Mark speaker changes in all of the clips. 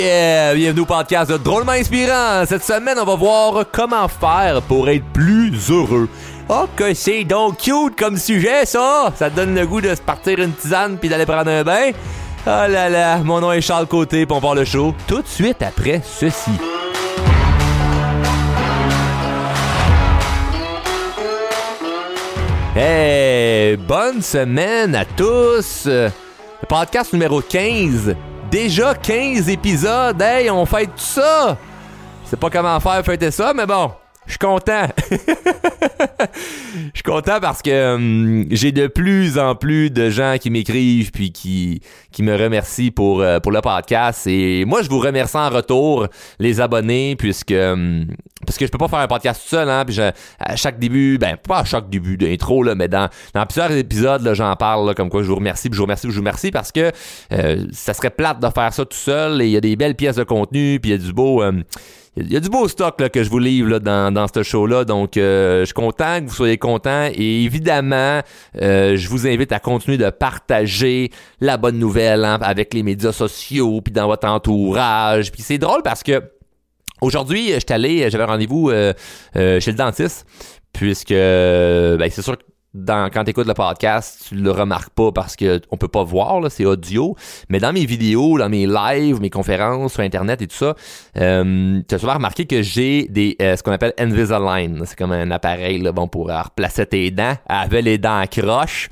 Speaker 1: Bienvenue au podcast de Drôlement Inspirant. Cette semaine, on va voir comment faire pour être plus heureux. Oh, que c'est donc cute comme sujet, ça! Ça te donne le goût de se partir une tisane puis d'aller prendre un bain? Oh là là, mon nom est Charles Côté, pour on part le show tout de suite après ceci. Hey, bonne semaine à tous! Le podcast numéro 15. Déjà 15 épisodes. Hey, on fête tout ça! Je sais pas comment faire fêter ça, mais bon, je suis content. Je suis content parce que hum, j'ai de plus en plus de gens qui m'écrivent puis qui, qui me remercient pour, euh, le podcast. Et moi, je vous remercie en retour, les abonnés, puisque hum, je peux pas faire un podcast tout seul. Hein, à chaque début, ben pas à chaque début d'intro, là, mais dans, dans plusieurs épisodes, j'en parle comme quoi je vous remercie, puis je vous remercie, je vous remercie parce que euh, ça serait plate de faire ça tout seul. Et il y a des belles pièces de contenu, puis il y a du beau... hum, il y a du beau stock là, que je vous livre là, dans, dans ce show-là. Donc, euh, je suis content que vous soyez contents. Et évidemment, euh, je vous invite à continuer de partager la bonne nouvelle hein, avec les médias sociaux, puis dans votre entourage. Puis c'est drôle parce que aujourd'hui, j'étais allé, j'avais rendez-vous euh, chez le dentiste, puisque ben, c'est sûr que dans, quand tu écoutes le podcast, tu le remarques pas parce que on peut pas voir, c'est audio. Mais dans mes vidéos, dans mes lives, mes conférences sur Internet et tout ça, euh, tu as souvent remarqué que j'ai des euh, ce qu'on appelle Invisalign. C'est comme un appareil là, bon, pour euh, replacer tes dents. Avec les dents croches.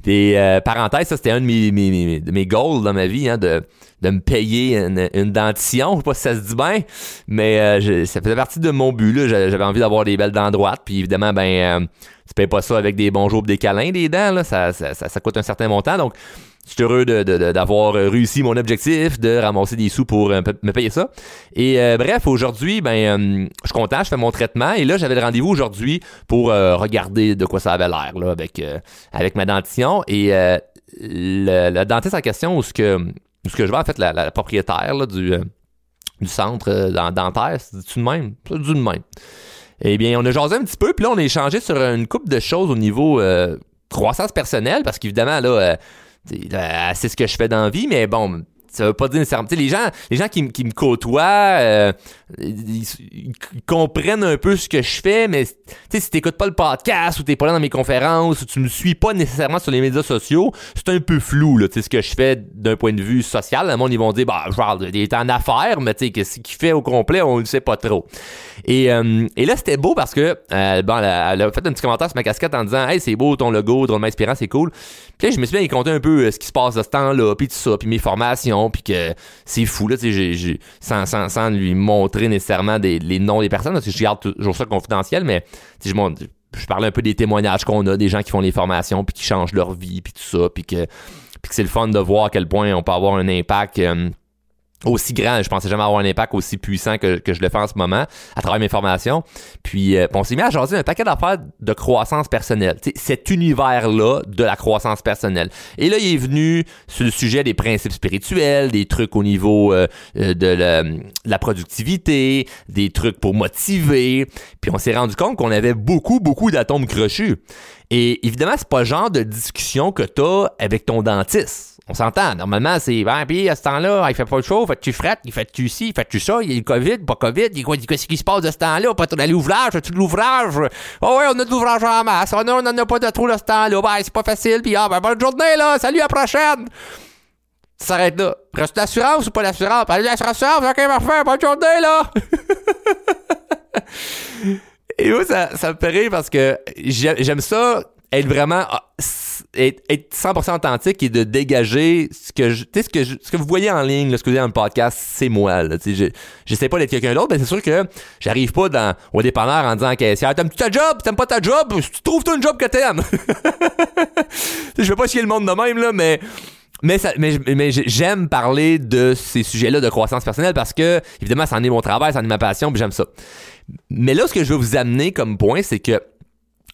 Speaker 1: Des euh, parenthèses, ça c'était un de mes, mes, mes, mes goals dans ma vie, hein, de, de me payer une, une dentition. Je sais pas si ça se dit bien, mais euh, ça faisait partie de mon but. J'avais envie d'avoir des belles dents droites. Puis évidemment, ben, euh, payes pas ça avec des bons jours pis des câlins, des dents. Là. Ça, ça, ça, coûte un certain montant. Donc, je suis heureux de- de- d'avoir réussi mon objectif, de ramasser des sous pour euh, me payer ça. Et euh, bref, aujourd'hui, ben, euh, je suis content, je fais mon traitement. Et là, j'avais le rendez-vous aujourd'hui pour regarder de quoi ça avait l'air avec, avec ma dentition. Et le, dentiste en question, où ce que, ce que je vais, en fait, la, propriétaire du, du centre dent- dentaire, de même? C'est du de même. Eh bien, on a jasé un petit peu, puis là, on a échangé sur une couple de choses au niveau euh, croissance personnelle, parce qu'évidemment, là, euh, euh, c'est ce que je fais dans la vie, mais bon, ça veut pas dire nécessairement. les gens, les gens qui, me côtoient, euh, ils, comprennent un peu ce que je fais, mais t'sais, si t'écoutes pas le podcast ou t'es pas là dans mes conférences ou tu me suis pas nécessairement sur les médias sociaux, c'est un peu flou, là, ce que je fais d'un point de vue social. Le monde, ils vont dire, bah, Charles, il est en affaires, mais qu'est-ce qu'il fait au complet, on le sait pas trop. Et, euh, là, c'était beau parce que, euh, elle a, fait un petit commentaire sur ma casquette en disant, hey, c'est beau ton logo, drôlement inspirant, c'est cool. Puis là, je me suis bien raconté un peu euh, ce qui se passe de ce temps-là, puis tout ça, puis mes formations, puis que c'est fou, là, sans, lui montrer nécessairement les noms des personnes, parce que je garde toujours ça confidentiel, mais je montre je parlais un peu des témoignages qu'on a, des gens qui font les formations, puis qui changent leur vie, puis tout ça, puis que, puis que c'est le fun de voir à quel point on peut avoir un impact euh, aussi grand. Je pensais jamais avoir un impact aussi puissant que, que je le fais en ce moment à travers mes formations. Puis euh, on s'est mis à jaser un paquet d'affaires de croissance personnelle. Tu sais, cet univers-là de la croissance personnelle. Et là, il est venu sur le sujet des principes spirituels, des trucs au niveau euh, euh, de, la, de la productivité, des trucs pour motiver. Puis on s'est rendu compte qu'on avait beaucoup, beaucoup d'atomes crochus. Et évidemment, c'est pas le genre de discussion que t'as avec ton dentiste. On s'entend. Normalement, c'est, ben, puis à ce temps-là, il fait pas chaud, fait-tu frette, il fait-tu ci, fait-tu ça, il y a le COVID, pas COVID, il quoi, qu'est-ce qui se passe de ce temps-là, pas de l'ouvrage, as-tu de l'ouvrage? Oh ouais, on a de l'ouvrage en masse, on en a pas de trop de ce temps-là, ben, c'est pas facile, puis ah, ben, bonne journée, là, salut, à la prochaine! Ça s'arrête là. Reste l'assurance ou pas l'assurance? Allez, l'assurance, ok, parfait, bonne journée, là! Et moi, ça, ça me fait rire parce que j'ai- j'aime ça être vraiment ah, être, être 100% authentique et de dégager ce que je, ce que je- ce que vous voyez en ligne, là, ce que vous voyez dans le podcast, c'est moi. Là, je- j'essaie pas d'être quelqu'un d'autre, mais c'est sûr que j'arrive pas dans au dépanneur en disant à caissière t'aimes-tu ta job, t'aimes pas ta job, tu trouves toi une job que t'aimes? je vais pas chier le monde de même là, mais mais, ça, mais j'aime parler de ces sujets-là de croissance personnelle parce que, évidemment, ça en est mon travail, ça en est ma passion, puis j'aime ça. Mais là, ce que je veux vous amener comme point, c'est que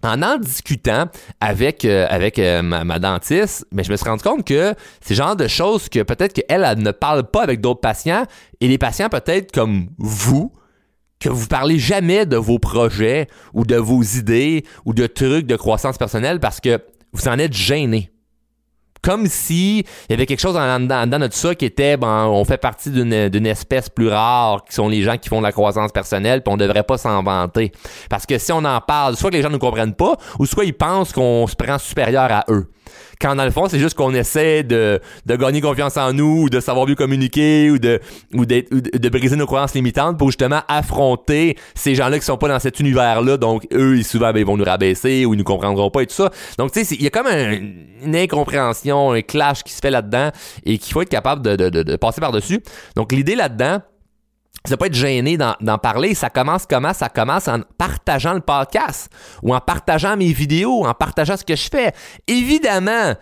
Speaker 1: en en discutant avec, euh, avec euh, ma, dentiste, mais je me suis rendu compte que c'est le genre de choses que peut-être qu'elle elle ne parle pas avec d'autres patients et les patients peut-être comme vous, que vous parlez jamais de vos projets ou de vos idées ou de trucs de croissance personnelle parce que vous en êtes gêné. Comme si il y avait quelque chose en dedans, de ça qui était, ben, on fait partie d'une espèce plus rare, qui sont les gens qui font de la croissance personnelle, puis on devrait pas s'en vanter. Parce que si on en parle, soit que les gens ne comprennent pas, ou soit ils pensent qu'on se prend supérieur à eux. Quand dans le fond, c'est juste qu'on essaie de, de gagner confiance en nous, ou de savoir mieux communiquer, ou de, ou de briser nos croyances limitantes pour justement affronter ces gens-là qui sont pas dans cet univers-là. Donc, eux, ils souvent, ben, ils vont nous rabaisser ou ils nous comprendront pas et tout ça. Donc, tu sais, il y a comme une incompréhension, un clash qui se fait là-dedans et qu'il faut être capable de, passer par-dessus. Donc, l'idée là-dedans, ça pas être gêné d'en parler. Ça commence comment? Ça commence en partageant le podcast ou en partageant mes vidéos, en partageant ce que je fais. Évidemment,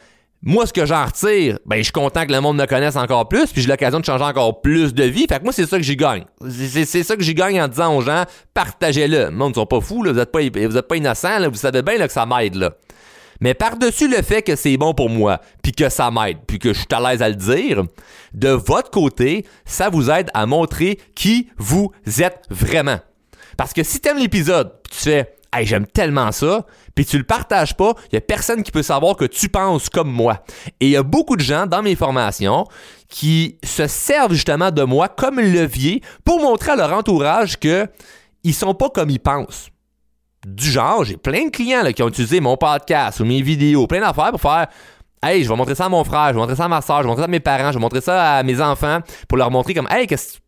Speaker 1: moi, ce que j'en retire, ben, je suis content que le monde me connaisse encore plus, puis j'ai l'occasion de changer encore plus de vie. Fait que moi, c'est ça que j'y gagne. C'est ça que j'y gagne en disant aux gens, partagez-le. Le monde, ils sont pas fous, là. Vous êtes pas, vous êtes pas innocents, là. Vous savez bien, là, que ça m'aide, là. Mais par-dessus le fait que c'est bon pour moi, puis que ça m'aide, puis que je suis à l'aise à le dire, de votre côté, ça vous aide à montrer qui vous êtes vraiment. Parce que si t'aimes l'épisode, tu fais Hey, j'aime tellement ça, puis tu le partages pas, il y a personne qui peut savoir que tu penses comme moi. Et il y a beaucoup de gens dans mes formations qui se servent justement de moi comme levier pour montrer à leur entourage que ils sont pas comme ils pensent du genre, j'ai plein de clients qui ont utilisé mon podcast ou mes vidéos, plein d'affaires pour faire Hey, je vais montrer ça à mon frère, je vais montrer ça à ma soeur, je vais montrer ça à mes parents, je vais montrer ça à mes enfants pour leur montrer comme Hey, qu'est-ce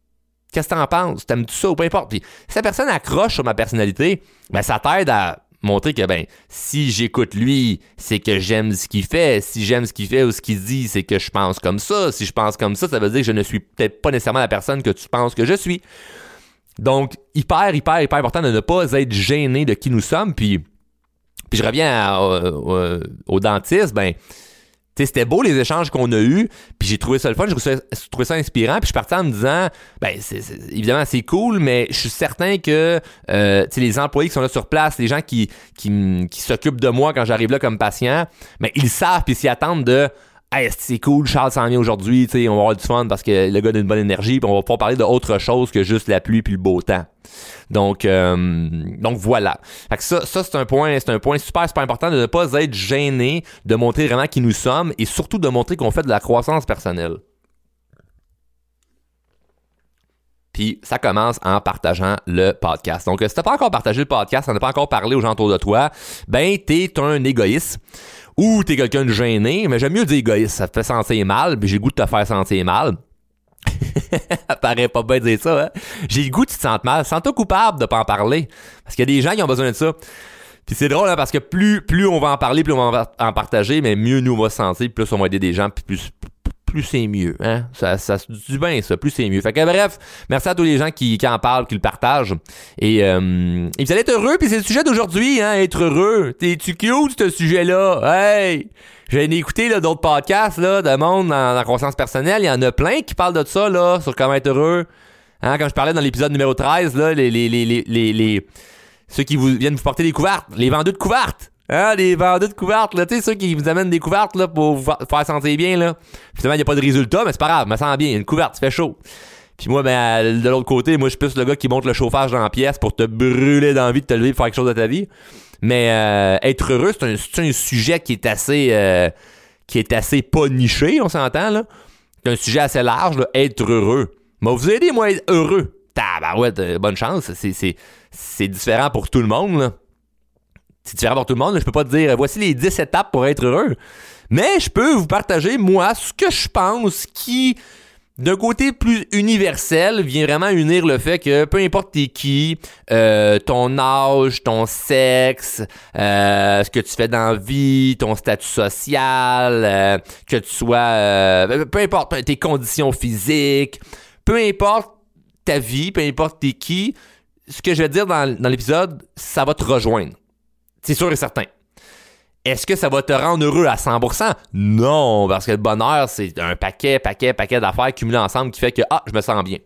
Speaker 1: que tu en penses? T'aimes-tu ça ou peu importe? Puis si la personne accroche sur ma personnalité, ben ça t'aide à montrer que ben si j'écoute lui, c'est que j'aime ce qu'il fait. Si j'aime ce qu'il fait ou ce qu'il dit, c'est que je pense comme ça. Si je pense comme ça, ça veut dire que je ne suis peut-être pas nécessairement la personne que tu penses que je suis. Donc, hyper, hyper, hyper important de ne pas être gêné de qui nous sommes. Puis, puis je reviens au dentiste, ben, c'était beau les échanges qu'on a eus, puis j'ai trouvé ça le fun, j'ai trouvé ça inspirant, puis je suis en me disant, ben évidemment c'est cool, mais je suis certain que euh, les employés qui sont là sur place, les gens qui s'occupent de moi quand j'arrive là comme patient, ben ils savent puis s'y attendent de Hey, c'est cool, Charles s'en vient aujourd'hui, on va avoir du fun parce que le gars a une bonne énergie, puis on va pouvoir parler d'autre chose que juste la pluie puis le beau temps. Donc, euh, donc voilà. Fait que ça, ça c'est un point, c'est un point super, super important de ne pas être gêné, de montrer vraiment qui nous sommes et surtout de montrer qu'on fait de la croissance personnelle. Puis ça commence en partageant le podcast. Donc, si t'as pas encore partagé le podcast, on n'a pas encore parlé aux gens autour de toi, ben t'es un égoïste ou t'es quelqu'un de gêné, mais j'aime mieux dire égoïste, ça te fait sentir mal, puis j'ai le goût de te faire sentir mal. ça paraît pas bien de dire ça, hein? J'ai le goût de te sentir mal. Sens-toi coupable de pas en parler. Parce qu'il y a des gens qui ont besoin de ça. Puis c'est drôle, hein, parce que plus, on va en parler, plus on va en partager, mais mieux nous on va se sentir, plus on va aider des gens, plus, plus c'est mieux. Hein? Ça, ça se dit bien, ça. Plus c'est mieux. Fait que bref, merci à tous les gens qui, qui en parlent, qui le partagent. Et, euh, et vous allez être heureux, puis c'est le sujet d'aujourd'hui, hein, être heureux. T'es-tu cute, ce sujet-là? Hey! J'ai écouté là, d'autres podcasts là, de monde dans la croissance personnelle. Il y en a plein qui parlent de ça, là, sur comment être heureux. Hein, quand je parlais dans l'épisode numéro 13, là, les, les, les, les, les, ceux qui viennent vous porter des couvertes, les vendeurs de couvertes. Hein, les vendeurs de couvertes, là, tu sais, ceux qui vous amènent des couvertes, là, pour vous faire sentir bien, là. Finalement, il n'y a pas de résultat, mais c'est pas grave, me sent bien, une couverte, ça fait chaud. Puis moi, ben, de l'autre côté, moi, je suis plus le gars qui monte le chauffage dans la pièce pour te brûler d'envie de te lever et faire quelque chose de ta vie. Mais euh, être heureux, c'est un, sujet qui est assez euh, qui est assez pas niché, on s'entend, là. C'est un sujet assez large, là, être heureux. Mais vous aidez, moi, être heureux. Tabarouette, ouais, bonne chance. C'est différent pour tout le monde, là c'est différent pour tout le monde. Je peux pas te dire voici les 10 étapes pour être heureux. Mais je peux vous partager, moi, ce que je pense qui, d'un côté plus universel, vient vraiment unir le fait que peu importe t'es qui, euh, ton âge, ton sexe, euh, ce que tu fais dans la vie, ton statut social, euh, que tu sois, peu importe tes conditions physiques, peu importe ta vie, peu importe t'es qui, ce que je vais dire dans l'épisode, ça va te rejoindre. C'est sûr et certain. Est-ce que ça va te rendre heureux à 100%? Non, parce que le bonheur, c'est un paquet, paquet, paquet d'affaires cumulées ensemble qui fait que, ah, je me sens bien.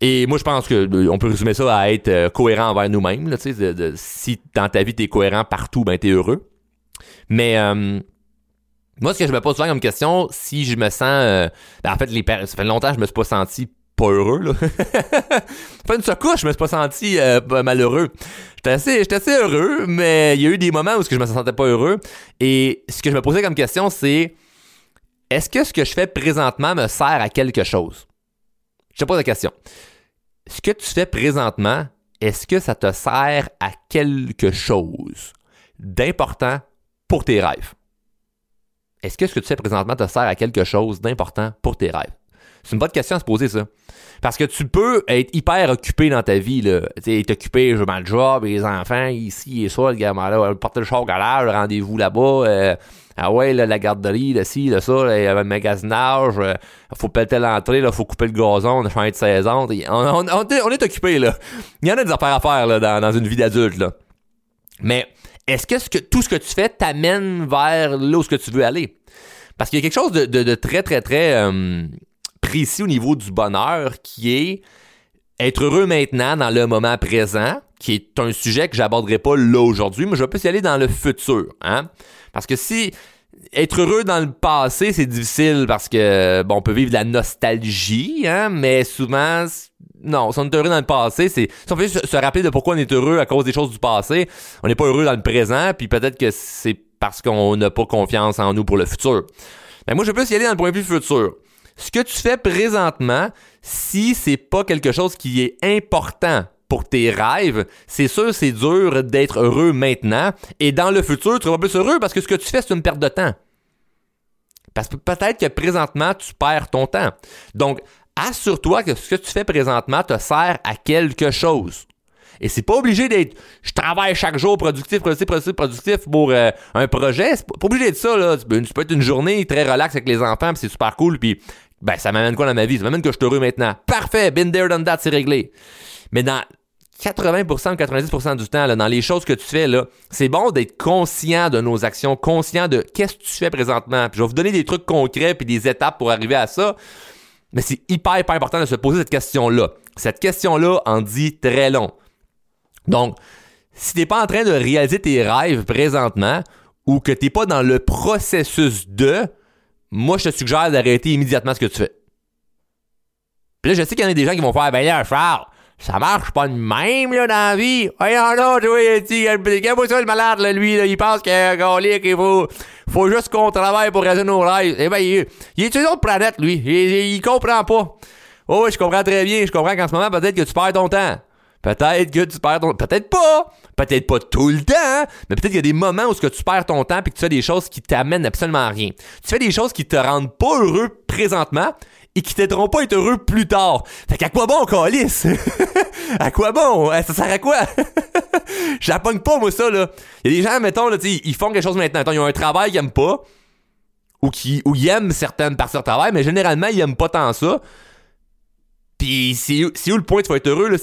Speaker 1: Et moi, je pense que euh, on peut résumer ça à être euh, cohérent envers nous-mêmes. si dans ta vie, tu es cohérent partout, ben, tu es heureux. Mais euh, moi, ce que je me pose souvent comme question, si je me sens... Ben, en fait, les, ça fait longtemps que je me suis pas senti pas heureux, là. pas une secouche, je me suis pas senti euh, malheureux. J'étais assez, j'étais assez heureux, mais il y a eu des moments où je me sentais pas heureux. Et ce que je me posais comme question, c'est est-ce que ce que je fais présentement me sert à quelque chose? Je te pose la question. Ce que tu fais présentement, est-ce que ça te sert à quelque chose d'important pour tes rêves? Est-ce que ce que tu fais présentement te sert à quelque chose d'important pour tes rêves? C'est une bonne question à se poser, ça. Parce que tu peux être hyper occupé dans ta vie, là. Tu sais, occupé, je dans le job, les enfants, ici et ça, le gamin là, porter le char au le rendez-vous là-bas, euh, ah ouais, là, la garderie, là, ci, là, ça, le magasinage, euh, faut péter l'entrée, là, faut couper le gazon, on a changé de saison. On, on, est occupé, là. Il y en a des affaires à faire, dans, une vie d'adulte, là. Mais est-ce que, ce que tout ce que tu fais t'amène vers là où ce que tu veux aller? Parce qu'il y a quelque chose de, très, très, très euh, précis au niveau du bonheur qui est être heureux maintenant dans le moment présent, qui est un sujet que j'aborderai pas là aujourd'hui, mais je vais plus y aller dans le futur. Hein? Parce que si être heureux dans le passé, c'est difficile parce que bon, on peut vivre de la nostalgie, hein, mais souvent non, si on est heureux dans le passé, c'est si on veut se, rappeler de pourquoi on est heureux à cause des choses du passé, on n'est pas heureux dans le présent, puis peut-être que c'est parce qu'on n'a pas confiance en nous pour le futur. Mais moi, je peux y aller dans le point de vue futur. Ce que tu fais présentement, si c'est pas quelque chose qui est important pour tes rêves, c'est sûr, c'est dur d'être heureux maintenant. Et dans le futur, tu seras plus heureux parce que ce que tu fais, c'est une perte de temps. Parce que peut-être que présentement, tu perds ton temps. Donc, assure-toi que ce que tu fais présentement te sert à quelque chose. Et c'est pas obligé d'être je travaille chaque jour productif, productif, productif, productif pour euh, un projet. C'est pas obligé d'être ça, là. Tu peux, être une journée très relax avec les enfants, puis c'est super cool, puis ben ça m'amène quoi dans ma vie? Ça m'amène que je suis heureux maintenant. Parfait, been there, done that, c'est réglé. Mais dans 80% ou 90% du temps, là, dans les choses que tu fais, là, c'est bon d'être conscient de nos actions, conscient de qu'est-ce que tu fais présentement. Puis je vais vous donner des trucs concrets puis des étapes pour arriver à ça. Mais c'est hyper, hyper important de se poser cette question-là. Cette question-là en dit très long. Donc, si t'es pas en train de réaliser tes rêves présentement ou que t'es pas dans le processus de, moi, je te suggère d'arrêter immédiatement ce que tu fais. Puis là, je sais qu'il y en a des gens qui vont faire, ben là, Charles, ça marche pas de même, là, dans la vie. Voyons là, tu vois, il ça, le malade, là, lui, il pense qu'il qu'il faut, faut juste qu'on travaille pour réaliser nos rêves. Eh ben, il, il est sur une autre planète, lui. Il, il, comprend pas. Oh, je comprends très bien. Je comprends qu'en ce moment, peut-être que tu perds ton temps. Peut-être que tu perds ton Peut-être pas. Peut-être pas tout le temps. Mais peut-être qu'il y a des moments où ce que tu perds ton temps et que tu fais des choses qui t'amènent absolument à rien. Tu fais des choses qui te rendent pas heureux présentement et qui t'aideront pas à être heureux plus tard. Fait qu'à quoi bon, Calice? à quoi bon? Ça sert à quoi? J'appogne pas, moi, ça, là. Il y a des gens, mettons, là, ils font quelque chose maintenant. ils ont un travail qu'ils aiment pas, ou qui ou ils aiment certaines parties de travail, mais généralement, ils aiment pas tant ça. Puis c'est où le point tu être heureux, là?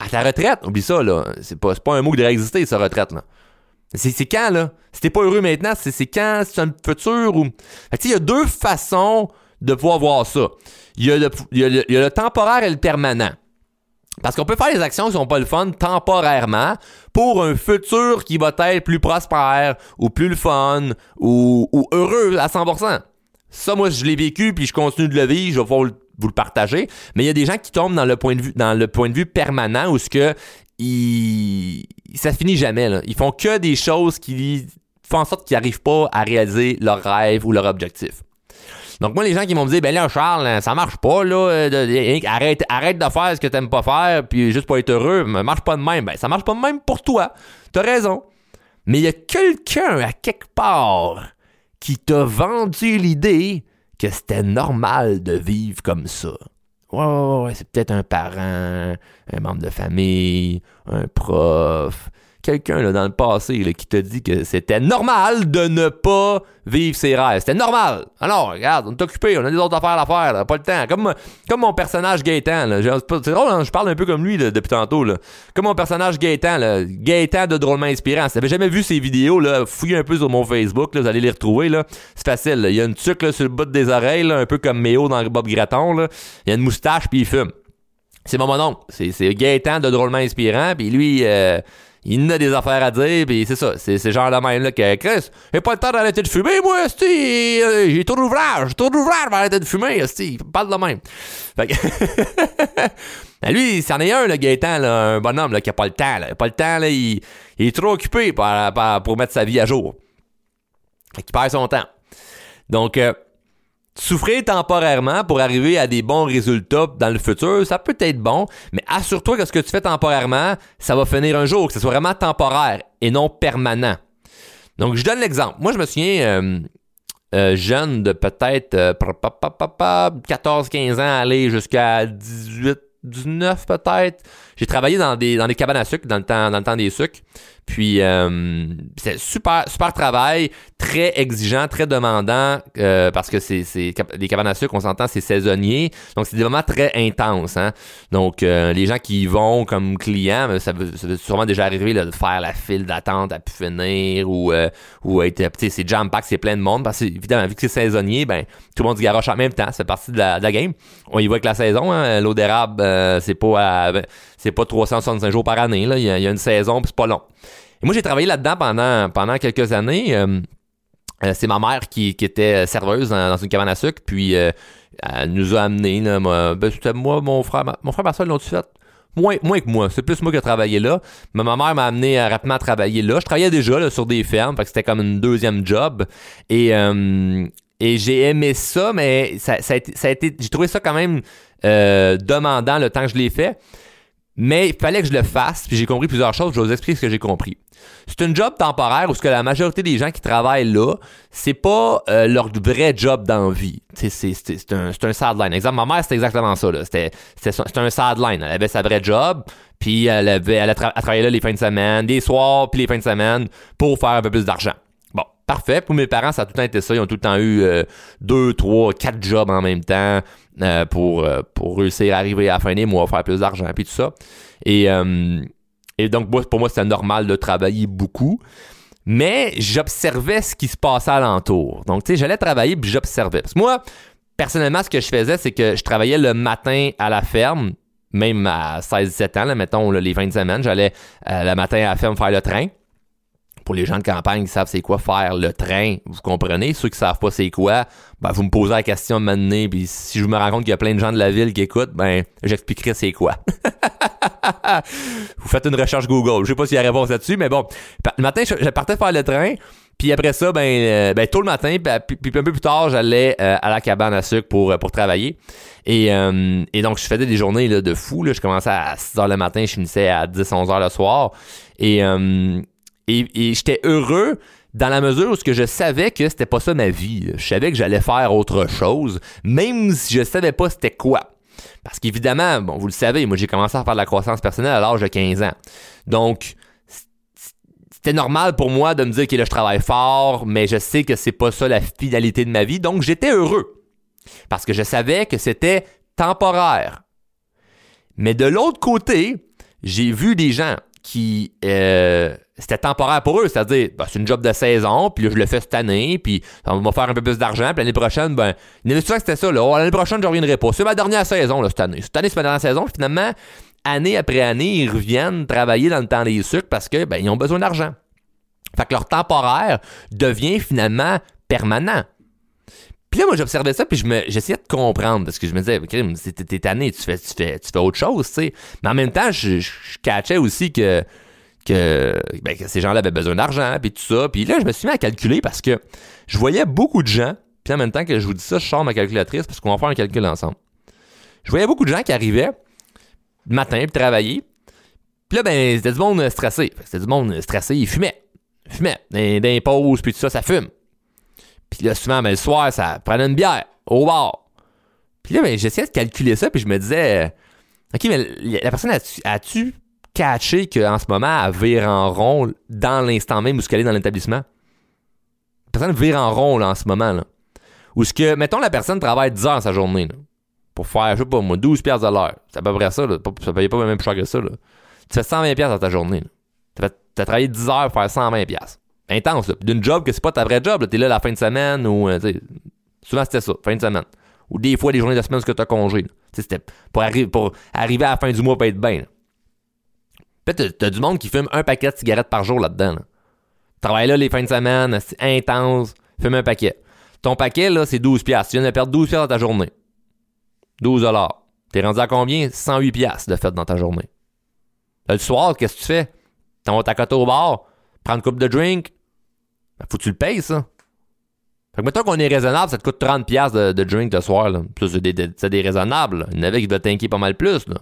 Speaker 1: À ta retraite, oublie ça, là. C'est pas, pas un mot qui devrait exister, sa retraite, là. C'est quand, là? Si t'es pas heureux maintenant, c'est quand? C'est un futur ou? Fait il y a deux façons de pouvoir voir ça. Il y, a le, il, y a le, temporaire et le permanent. Parce qu'on peut faire des actions qui sont pas le fun temporairement pour un futur qui va être plus prospère ou plus le fun ou, ou heureux à 100%. Ça, moi, je l'ai vécu puis je continue de le vivre. Je vais pouvoir vous le partager. Mais il y a des gens qui tombent dans le point de vue, dans le point de vue permanent où ce que ils, ça finit jamais. Là. Ils font que des choses qui font en sorte qu'ils n'arrivent pas à réaliser leur rêve ou leur objectif. Donc moi, les gens qui m'ont dit, ben là, Charles, ça marche pas, là, euh, arrête, arrête de faire ce que t'aimes pas faire, puis juste pour être heureux, ça marche pas de même. Ben, ça marche pas de même pour toi. T'as raison. Mais il y a quelqu'un à quelque part qui t'a vendu l'idée que c'était normal de vivre comme ça. Ouais, ouais, c'est peut-être un parent, un membre de famille, un prof, quelqu'un là, dans le passé là, qui te dit que c'était normal de ne pas vivre ses rêves. C'était normal. Alors, regarde, on est occupé, on a des autres affaires à faire, pas le temps. Comme, comme mon personnage Gaëtan. C'est drôle, hein, je parle un peu comme lui depuis tantôt. Là. Comme mon personnage Gaëtan. Là. Gaëtan de drôlement inspirant. Si t'avais jamais vu ces vidéos, là, fouillez un peu sur mon Facebook, là, vous allez les retrouver. Là. C'est facile. Il y a une tuque sur le bout des oreilles, un peu comme Méo dans Bob Graton. Là. Il y a une moustache, puis il fume. C'est mon nom. C'est Gaëtan de drôlement inspirant. Puis lui... Euh, il a des affaires à dire, puis c'est ça, c'est ce genre de même là que Chris, j'ai pas le temps d'arrêter de fumer, moi, euh, j'ai trop d'ouvrage, trop d'ouvrage pour arrêter de fumer, il parle de même. Fait que ben, lui, c'en est un, le Gaëtan, là, un bonhomme là, qui a pas le temps, là, pas le temps, là, il, est trop occupé pour, pour, mettre sa vie à jour. Fait qu'il perd son temps. Donc, euh, souffrir temporairement pour arriver à des bons résultats dans le futur, ça peut être bon, mais assure-toi que ce que tu fais temporairement, ça va finir un jour, que ce soit vraiment temporaire et non permanent. Donc, je donne l'exemple. Moi, je me souviens, euh, euh, jeune de peut-être 14-15 ans, aller jusqu'à 18 19 peut-être. J'ai travaillé dans des, dans des cabanes à sucre dans le temps, dans le temps des sucres. Puis euh, c'est super, super travail, très exigeant, très demandant, euh, parce que c'est, des cabanes à sucre, on s'entend, c'est saisonnier. Donc c'est des moments très intenses. Hein? Donc euh, les gens qui y vont comme clients, ben, ça veut, sûrement déjà arriver de faire la file d'attente à pu finir ou, ou être. C'est jam-pack, c'est plein de monde. Parce que évidemment, vu que c'est saisonnier, ben tout le monde se garoche en même temps. C'est partie de la, game. On y voit que la saison, hein, l'eau d'érable, c'est pas à, pas 365 jours par année. Là. Il, y a, une saison, puis c'est pas long. Moi, j'ai travaillé là-dedans pendant, pendant quelques années. Euh, euh, c'est ma mère qui, était serveuse dans, une cabane à sucre, puis euh, elle nous a amené. moi, ben, c'était moi, mon frère, mon frère Marcel l'ont-tu fait? Moins, moins que moi. C'est plus moi qui ai travaillé là. Mais ma mère m'a amené rapidement à travailler là. Je travaillais déjà là, sur des fermes, fait que c'était comme une deuxième job. Et, et j'ai aimé ça, mais ça a été j'ai trouvé ça quand même demandant le temps que je l'ai fait. Mais il fallait que je le fasse, puis j'ai compris plusieurs choses, je vais vous expliquer ce que j'ai compris. C'est un job temporaire où ce que la majorité des gens qui travaillent là, c'est pas euh, leur vrai job d'envie. C'est un, un sideline. Exemple, ma mère, c'était exactement ça. C'était un sideline. Elle avait sa vraie job, puis elle, avait, elle, travaillait là les fins de semaine, des soirs, puis les fins de semaine, pour faire un peu plus d'argent. Parfait. Pour mes parents, ça a tout le temps été ça. Ils ont tout le temps eu euh, deux, trois, quatre jobs en même temps. Euh, pour, euh, pour réussir à arriver à la fin des mois, faire plus d'argent, puis tout ça. Et, euh, et donc, pour moi, c'était normal de travailler beaucoup. Mais j'observais ce qui se passait alentour. Donc, tu sais, j'allais travailler puis j'observais. Parce que moi, personnellement, ce que je faisais, c'est que je travaillais le matin à la ferme, même à 16-17 ans, mettons les fins de semaine, j'allais le matin à la ferme faire le train pour les gens de campagne qui savent c'est quoi faire le train, vous comprenez? Ceux qui savent pas c'est quoi, ben, vous me posez la question maintenant, puis si je me rends compte qu'il y a plein de gens de la ville qui écoutent, ben j'expliquerai c'est quoi. vous faites une recherche Google. Je sais pas s'il y a réponse là-dessus, mais bon. Le matin, je, partais faire le train, puis après ça, ben, euh, ben tôt le matin, puis, un peu plus tard, j'allais euh, à la cabane à sucre pour, euh, pour travailler. Et, et donc, je faisais des journées de fou. Je commençais à 6 h le matin, je finissais à 10-11 h le soir. Et, et, j'étais heureux dans la mesure où ce que je savais que c'était pas ça ma vie. Je savais que j'allais faire autre chose, même si je savais pas c'était quoi. Parce qu'évidemment, bon, vous le savez, moi j'ai commencé à faire de la croissance personnelle à l'âge de 15 ans. Donc, c'était normal pour moi de me dire que là, je travaille fort, mais je sais que c'est pas ça la finalité de ma vie. Donc, j'étais heureux. Parce que je savais que c'était temporaire. Mais de l'autre côté, j'ai vu des gens qui euh, c'était temporaire pour eux, c'est-à-dire ben, c'est une job de saison, puis là, je le fais cette année, puis on va faire un peu plus d'argent, puis l'année prochaine, ben, l'année que c'était ça, là, oh, l'année prochaine, je reviendrai pas. C'est ma dernière saison, cette année. Cette année, c'est ma dernière saison, finalement, année après année, ils reviennent travailler dans le temps des sucres parce que, ben, ils ont besoin d'argent. Fait que leur temporaire devient finalement permanent. Puis là, moi, j'observais ça, puis je j'essayais de comprendre, parce que je me disais, ok, t'es tanné, tu fais, tu fais, tu fais autre chose, tu sais. Mais en même temps, je, je, catchais aussi que, que, ben, que ces gens-là avaient besoin d'argent, puis tout ça. Puis là, je me suis mis à calculer parce que je voyais beaucoup de gens, puis en même temps que je vous dis ça, je sors ma calculatrice parce qu'on va faire un calcul ensemble. Je voyais beaucoup de gens qui arrivaient le matin, puis travailler. Puis là, ben, c'était du monde stressé. C'était du monde stressé, ils fumaient. Ils fumaient. Dans, dans pauses, puis tout ça, ça fume. Puis là, souvent, ben, le soir, ça prenait une bière au bar. Puis là, ben, j'essayais de calculer ça, puis je me disais, OK, mais la personne a-tu catché qu'en ce moment, elle vire en rond dans l'instant même où elle est dans l'établissement? La personne vire en rond là, en ce moment. Là. Ou ce que, mettons, la personne travaille 10 heures sa journée pour faire, je sais pas moi, 12 piastres à l'heure. C'est à peu près ça. Là. Ça paye pas même plus cher que ça. Là. Tu fais 120 piastres dans ta journée. Tu as, travaillé 10 heures pour faire 120 piastres intense. D'une job que c'est pas ta vraie job. T'es là la fin de semaine ou. Euh, souvent c'était ça, fin de semaine. Ou des fois, des journées de semaine, ce que t'as congé. C'était pour, pour arriver à la fin du mois, pas être bien. Peut-être t'as du monde qui fume un paquet de cigarettes par jour là-dedans. Là. Travaille là les fins de semaine, c'est intense, fume un paquet. Ton paquet, là, c'est 12 piastres. Tu viens de perdre 12 piastres dans ta journée. 12 dollars. T'es rendu à combien? 108 piastres de fait dans ta journée. le soir, qu'est-ce que tu fais? T'en vas ta au bar, prendre une coupe de drink, ben, faut que tu le payes, ça. Fait que mettons qu'on est raisonnable, ça te coûte 30$ de, de drink le soir. Là. Plus c'est des, des, raisonnables. Il y en qui veulent t'inquiéter pas mal plus. Là.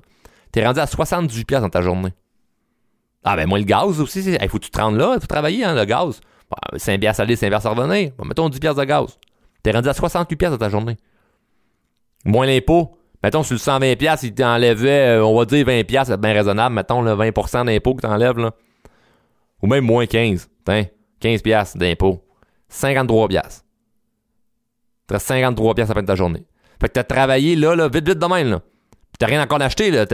Speaker 1: T'es rendu à 78$ dans ta journée. Ah ben moi le gaz aussi, il faut que tu te rendes là, il faut travailler, hein, le gaz. 5 piastres aller, 5 piastres revenir. Bon, mettons 10 piastres de gaz. T'es rendu à 68 piastres dans ta journée. Moins l'impôt. Mettons, sur le 120 piastres, il t'enlevait, euh, on va dire 20 piastres, c'est bien raisonnable. Mettons, le 20% d'impôt que t'enlèves, là. Ou même moins 15. Tiens, 15 piastres d'impôt. 53 piastres. T'as 53 piastres à la fin de ta journée. Fait que t'as travaillé là, là, vite, vite de même, là. T'as rien encore acheté, là.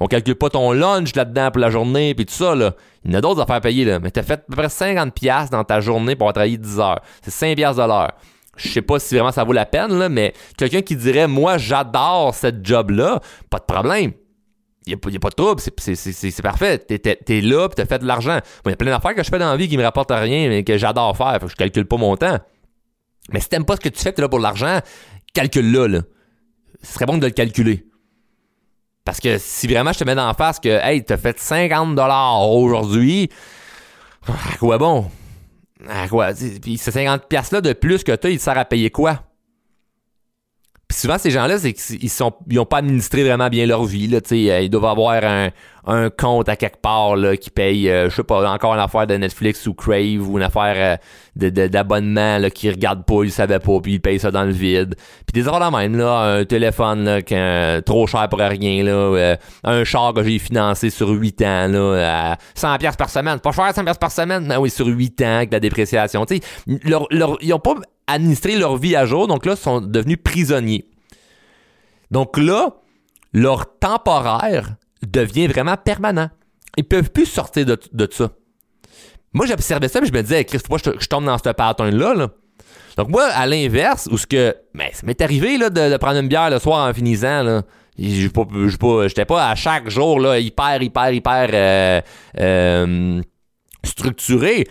Speaker 1: on calcule pas ton lunch là-dedans pour la journée, puis tout ça, là. Il y en a d'autres à faire payer, là. Mais t'as fait à peu près 50$ dans ta journée pour avoir travaillé 10 heures. C'est 5$ de l'heure. Je sais pas si vraiment ça vaut la peine, là, mais quelqu'un qui dirait, moi, j'adore cette job-là, pas de problème. Il n'y a, pas de trouble, c'est parfait. T'es es, là, puis t'as fait de l'argent. Il y a plein d'affaires que je fais dans la vie qui me rapportent rien, mais que j'adore faire. Fait que je calcule pas mon temps. Mais si t'aimes pas ce que tu fais, t'es là pour l'argent, calcule-le, là. Ce serait bon de le calculer. Parce que si vraiment je te mets dans la face que, hey, t'as fait 50 aujourd'hui, à quoi bon? À quoi? Puis ces 50 pièces-là de plus que t'as, il sert à payer quoi? Puis souvent, ces gens-là, c'est qu'ils sont, ils ont pas administré vraiment bien leur vie. Là, euh, ils doivent avoir un, un compte à quelque part là, qui paye, euh, je sais pas, encore une affaire de Netflix ou Crave ou une affaire euh, de, d'abonnement là, qui regarde pas, ils savaient pas, puis ils payent ça dans le vide. Puis des ordres même, là, un téléphone là, qui, trop cher pour rien, là, un char que j'ai financé sur 8 ans, là, à 100 pièces par semaine. Pas cher 100 pièces par semaine, mais oui, sur 8 ans avec la dépréciation. Tu sais, ils ont pas administrer leur vie à jour, donc là, ils sont devenus prisonniers. Donc là, leur temporaire devient vraiment permanent. Ils peuvent plus sortir de, ça. Moi, j'observais ça, mais je me disais, Chris, faut pas que je, tombe dans ce pattern-là. Donc moi, à l'inverse, où ce que. Mais ça m'est arrivé là, de, prendre une bière le soir en finissant. Là. Je j'étais pas à chaque jour là, hyper, hyper, hyper euh, euh, structuré.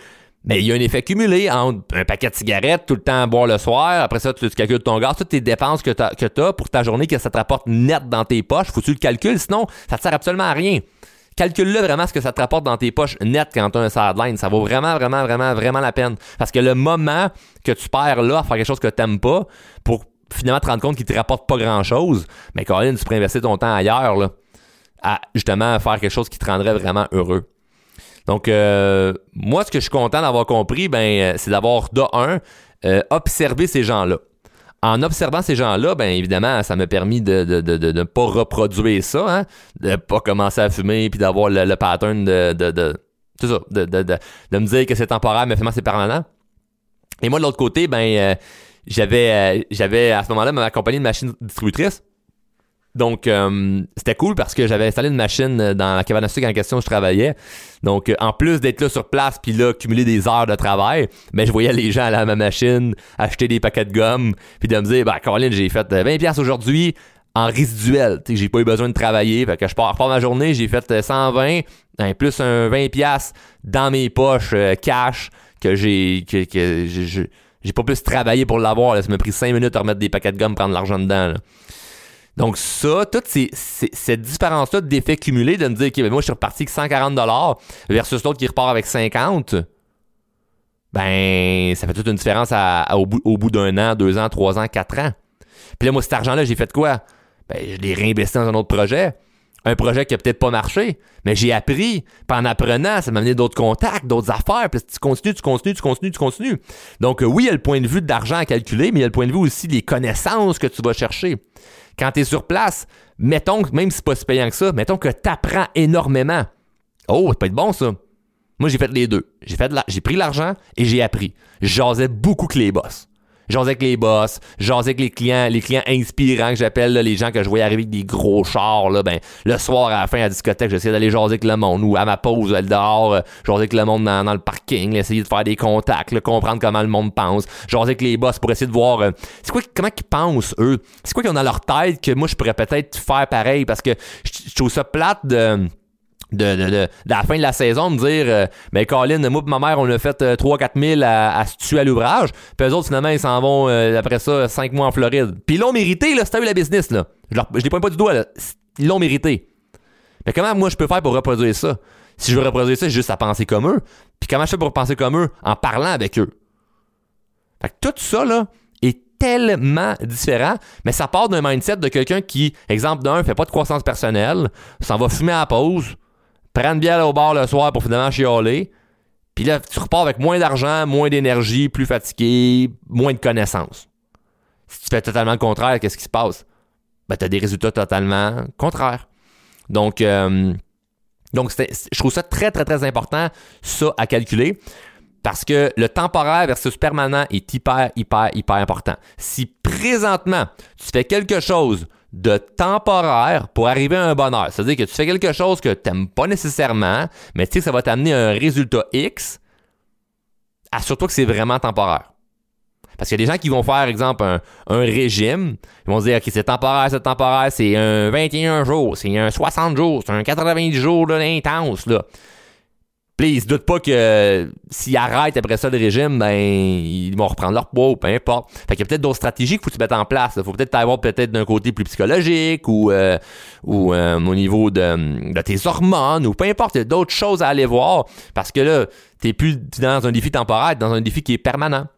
Speaker 1: Mais il y a un effet cumulé entre un paquet de cigarettes, tout le temps à boire le soir, après ça, tu, calcules ton gaz, toutes tes dépenses que tu as, pour ta journée, que ça te rapporte net dans tes poches, faut que tu le calcules, sinon, ça te sert absolument à rien. Calcule-le vraiment ce que ça te rapporte dans tes poches net quand tu as un sideline. Ça vaut vraiment, vraiment, vraiment, vraiment la peine. Parce que le moment que tu perds là à faire quelque chose que tu n'aimes pas, pour finalement te rendre compte qu'il te rapporte pas grand-chose, mais même, tu pourrais investir ton temps ailleurs, là, à justement faire quelque chose qui te rendrait vraiment heureux. Donc, euh, moi, ce que je suis content d'avoir compris, ben, euh, c'est d'avoir, de un, euh, observé ces gens-là. En observant ces gens-là, ben évidemment, ça m'a permis de ne de, de, de, pas reproduire ça, hein, de pas commencer à fumer puis d'avoir le, pattern de, de, ça, de, me dire que c'est temporaire, mais finalement c'est permanent. Et moi de l'autre côté, ben j'avais j'avais à ce moment-là ma compagnie de machine distributrice donc, euh, c'était cool parce que j'avais installé une machine dans la cabane à sucre en question où je travaillais. Donc, euh, en plus d'être là sur place puis là, cumuler des heures de travail, ben, je voyais les gens aller à ma machine, acheter des paquets de gomme, puis de me dire, bah, Caroline, j'ai fait 20$ aujourd'hui en résiduel. Tu j'ai pas eu besoin de travailler. Fait que je pars, ma journée, j'ai fait 120, ben, plus un 20$ dans mes poches cash que j'ai, que, que j'ai pas plus travaillé pour l'avoir. Ça m'a pris 5 minutes à remettre des paquets de gomme, prendre l'argent dedans. Donc ça, toute cette différence-là d'effet cumulé de me dire, OK, ben moi je suis reparti avec 140 versus l'autre qui repart avec 50, ben ça fait toute une différence au bout, d'un an, deux ans, trois ans, quatre ans. Puis là, moi, cet argent-là, j'ai fait quoi? Ben, je l'ai réinvesti dans un autre projet. Un projet qui a peut-être pas marché, mais j'ai appris. Puis en apprenant, ça m'a amené d'autres contacts, d'autres affaires. Puis tu continues, tu continues, tu continues, tu continues. Donc oui, il y a le point de vue d'argent à calculer, mais il y a le point de vue aussi des connaissances que tu vas chercher quand tu es sur place, mettons, même si c'est pas si payant que ça, mettons que tu apprends énormément. Oh, ça peut être bon ça. Moi, j'ai fait les deux. J'ai fait j'ai pris l'argent et j'ai appris. J'osais beaucoup que les boss jasais avec les boss, jasais avec les clients, les clients inspirants que j'appelle, les gens que je voyais arriver avec des gros chars, là, ben, le soir à la fin à la discothèque, j'essayais d'aller jaser avec le monde, ou à ma pause, dehors, euh, jaser avec le monde dans, le parking, essayer de faire des contacts, comprendre comment le monde pense, jaser avec les boss pour essayer de voir, euh, c'est quoi, comment ils pensent, eux, c'est quoi qu'ils ont dans leur tête que moi je pourrais peut-être faire pareil, parce que je trouve ça plate de de, de, de, la fin de la saison, me dire euh, Ben Colin, moi et ma mère, on a fait 3-4 euh, 000 à, se tuer à l'ouvrage. Puis eux autres, finalement, ils s'en vont euh, après ça 5 mois en Floride. Puis ils l'ont mérité, là, c'était eu la business, là. Je, leur, les pointe pas du doigt, là. Ils l'ont mérité. Mais comment moi je peux faire pour reproduire ça? Si je veux reproduire ça, j'ai juste à penser comme eux. Puis comment je fais pour penser comme eux? En parlant avec eux. Fait que tout ça, là, est tellement différent, mais ça part d'un mindset de quelqu'un qui, exemple d'un, fait pas de croissance personnelle, s'en va fumer à la pause, prendre bien au bar le soir pour finalement chialer, puis là, tu repars avec moins d'argent, moins d'énergie, plus fatigué, moins de connaissances. Si tu fais totalement le contraire, qu'est-ce qui se passe? Ben, tu as des résultats totalement contraires. Donc, euh, donc je trouve ça très, très, très important, ça, à calculer. Parce que le temporaire versus permanent est hyper, hyper, hyper important. Si présentement, tu fais quelque chose de temporaire pour arriver à un bonheur, c'est-à-dire que tu fais quelque chose que tu n'aimes pas nécessairement, mais tu sais que ça va t'amener un résultat X, assure-toi que c'est vraiment temporaire. Parce qu'il y a des gens qui vont faire, exemple, un, régime. Ils vont se dire, OK, c'est temporaire, c'est temporaire, c'est un 21 jours, c'est un 60 jours, c'est un 90 jours d'intense. Puis ils se doutent pas que s'ils arrêtent après ça le régime, ben ils vont reprendre leur poids ou peu importe. Fait qu'il y a peut-être d'autres stratégies qu'il faut que tu mettes en place. Il faut peut-être avoir peut-être d'un côté plus psychologique ou euh, ou euh, au niveau de, de, tes hormones ou peu importe. Il y a d'autres choses à aller voir parce que là, t'es plus dans un défi temporaire, dans un défi qui est permanent.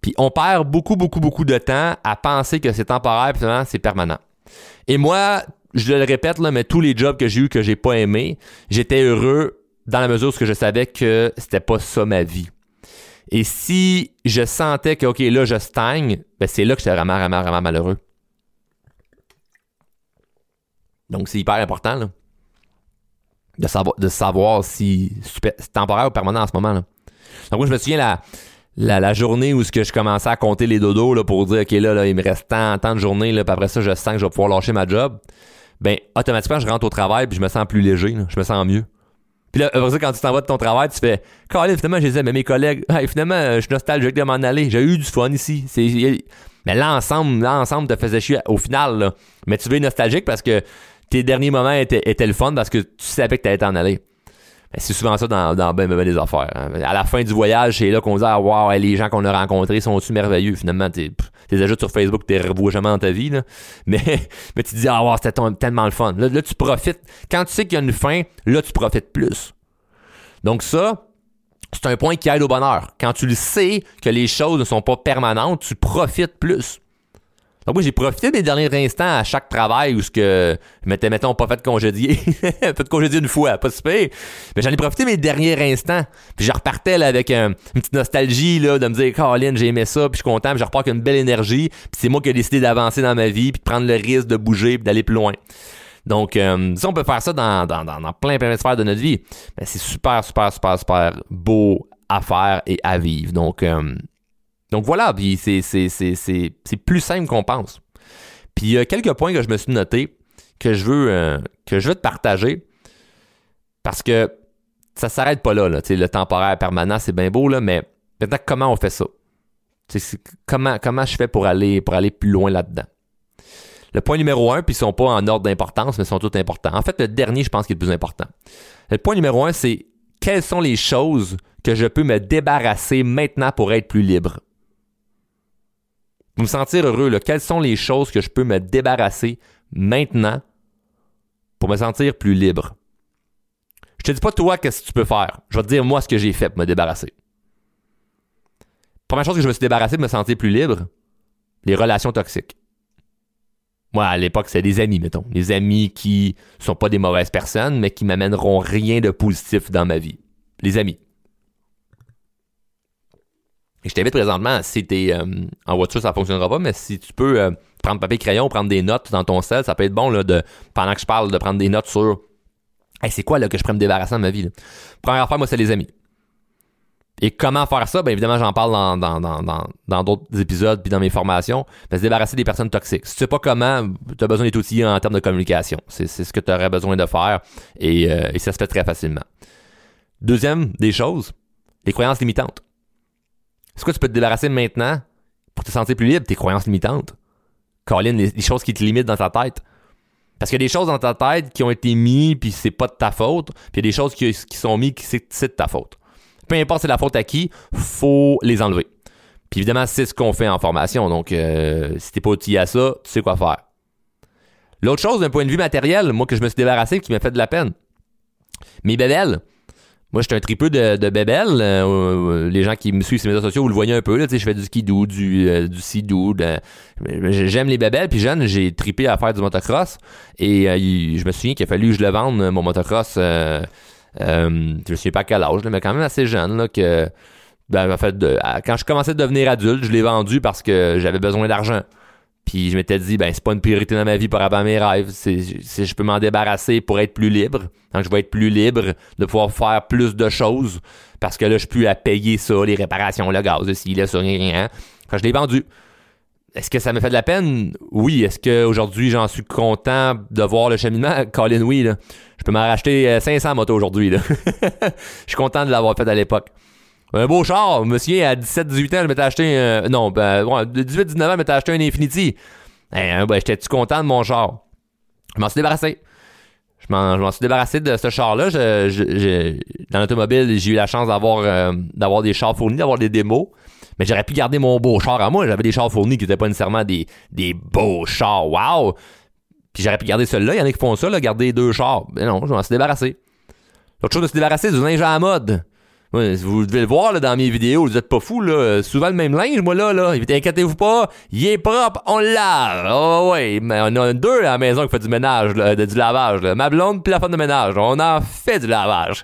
Speaker 1: Puis on perd beaucoup, beaucoup, beaucoup de temps à penser que c'est temporaire, puis c'est permanent. Et moi, je le répète, là, mais tous les jobs que j'ai eu que j'ai pas aimé, j'étais heureux dans la mesure où je savais que c'était pas ça ma vie. Et si je sentais que, OK, là, je stagne, ben c'est là que j'étais vraiment, vraiment, vraiment malheureux. Donc, c'est hyper important, là, de, savoir, de savoir si c'est temporaire ou permanent en ce moment. Donc, moi, je me souviens, la, la, journée où que je commençais à compter les dodos là, pour dire, OK, là, là, il me reste tant, tant de journées, là, puis après ça, je sens que je vais pouvoir lâcher ma job, ben, automatiquement, je rentre au travail, puis je me sens plus léger, je me sens mieux. Puis là, après ça, quand tu t'en vas de ton travail, tu fais, Colin, finalement, je disais, mais mes collègues, finalement, je suis nostalgique de m'en aller, j'ai eu du fun ici. mais l'ensemble, l'ensemble te faisait chier au final, là. Mais tu veux être nostalgique parce que tes derniers moments étaient, étaient le fun parce que tu savais que tu allais t'en aller. Ben, c'est souvent ça dans, dans ben, ben, des affaires. Hein. À la fin du voyage, c'est là qu'on dit Ah wow, les gens qu'on a rencontrés sont-ils merveilleux? Finalement, t'es déjà sur Facebook, t'es revois jamais dans ta vie. Mais, mais tu te dis Ah c'était tellement le fun. Là, là, tu profites. Quand tu sais qu'il y a une fin, là, tu profites plus. Donc ça, c'est un point qui aide au bonheur. Quand tu le sais que les choses ne sont pas permanentes, tu profites plus. Donc moi, j'ai profité des derniers instants à chaque travail où ce que je m'étais, mettons, pas fait congédier. fait de congédier une fois, pas super. Mais j'en ai profité mes derniers instants. Puis je repartais là, avec une petite nostalgie là, de me dire, Caroline, j'ai aimé ça, puis je suis content, puis je repars avec une belle énergie. Puis c'est moi qui ai décidé d'avancer dans ma vie, puis de prendre le risque de bouger, puis d'aller plus loin. Donc, euh, on peut faire ça dans, dans, dans, plein, plein de sphères de notre vie, ben, c'est super, super, super, super beau à faire et à vivre. Donc, euh, donc voilà, puis c'est plus simple qu'on pense. Puis il y a quelques points que je me suis noté que je veux, euh, que je veux te partager parce que ça s'arrête pas là. là le temporaire permanent, c'est bien beau, là, mais maintenant, comment on fait ça? comment, comment je fais pour aller, pour aller plus loin là-dedans? Le point numéro un, puis ils sont pas en ordre d'importance, mais ils sont tous importants. En fait, le dernier, je pense, qui est le plus important. Le point numéro un, c'est quelles sont les choses que je peux me débarrasser maintenant pour être plus libre? Pour me sentir heureux, quelles sont les choses que je peux me débarrasser maintenant pour me sentir plus libre? Je te dis pas toi qu'est-ce que tu peux faire. Je vais te dire moi ce que j'ai fait pour me débarrasser. Première chose que je me suis débarrassé pour me sentir plus libre, les relations toxiques. Moi, à l'époque, c'est des amis, mettons. Des amis qui sont pas des mauvaises personnes, mais qui m'amèneront rien de positif dans ma vie. Les amis. Je t'invite présentement, si t'es euh, en voiture, ça fonctionnera pas, mais si tu peux euh, prendre papier crayon, prendre des notes dans ton sel, ça peut être bon là, de pendant que je parle de prendre des notes sur c'est quoi là que je pourrais me débarrasser de ma vie. Première fois, moi, c'est les amis. Et comment faire ça? Bien évidemment, j'en parle dans, dans, dans, dans, d'autres épisodes puis dans mes formations. Ben, se débarrasser des personnes toxiques. Si tu sais pas comment, tu as besoin d'être outillé en termes de communication. C'est, ce que tu aurais besoin de faire et, euh, et ça se fait très facilement. Deuxième des choses, les croyances limitantes. C'est quoi tu peux te débarrasser maintenant pour te sentir plus libre? Tes croyances limitantes. Colin, les, choses qui te limitent dans ta tête. Parce qu'il y a des choses dans ta tête qui ont été mises, puis c'est pas de ta faute. Puis il y a des choses qui, sont mises, qui c'est de ta faute. Peu importe c'est la faute à qui, faut les enlever. Puis évidemment, c'est ce qu'on fait en formation. Donc, euh, si t'es pas outillé à ça, tu sais quoi faire. L'autre chose, d'un point de vue matériel, moi que je me suis débarrassé, qui m'a fait de la peine. Mes bébelles, moi, j'étais un tripeux de, de bébel. Euh, les gens qui me suivent sur les réseaux sociaux, vous le voyez un peu. Je fais du skidoo, du, euh. J'aime les bébelles. Puis jeune, j'ai tripé à faire du motocross. Et euh, je me souviens qu'il a fallu que je le vende, mon motocross. je ne sais pas à quel âge, mais quand même assez jeune. Là, que, ben, quand je commençais à devenir adulte, je l'ai vendu parce que j'avais besoin d'argent. Puis je m'étais dit, ben c'est pas une priorité dans ma vie par rapport à mes rêves. Si je peux m'en débarrasser pour être plus libre, donc je vais être plus libre de pouvoir faire plus de choses parce que là, je peux à payer ça, les réparations, le gaz, ici, là, sur rien. Quand je l'ai vendu. Est-ce que ça me fait de la peine? Oui. Est-ce qu'aujourd'hui, j'en suis content de voir le cheminement? Colin, oui. Je peux m'en racheter 500 euh, motos aujourd'hui. je suis content de l'avoir fait à l'époque. Un beau char. Souviens, à 17-18 ans, je m'étais acheté un. Non, ben, 18-19 ans, je m'étais acheté un Infinity. ben, j'étais-tu content de mon char? Je m'en suis débarrassé. Je m'en, suis débarrassé de ce char-là. dans l'automobile, j'ai eu la chance d'avoir, euh, d'avoir des chars fournis, d'avoir des démos. Mais j'aurais pu garder mon beau char à moi. J'avais des chars fournis qui n'étaient pas nécessairement des, des beaux chars. Wow! Puis j'aurais pu garder celui-là. Il y en a qui font ça, là, garder deux chars. Mais non, je m'en suis débarrassé. L'autre chose de se débarrasser du linge à la mode. Ouais, vous devez le voir là, dans mes vidéos, vous êtes pas fous, là. Souvent le même linge, moi là, là. Inquiétez-vous pas, il est propre, on le lave. Oh ouais, mais on a deux à la maison qui fait du ménage, là, de, du lavage. Là. Ma blonde puis la femme de ménage. On en fait du lavage.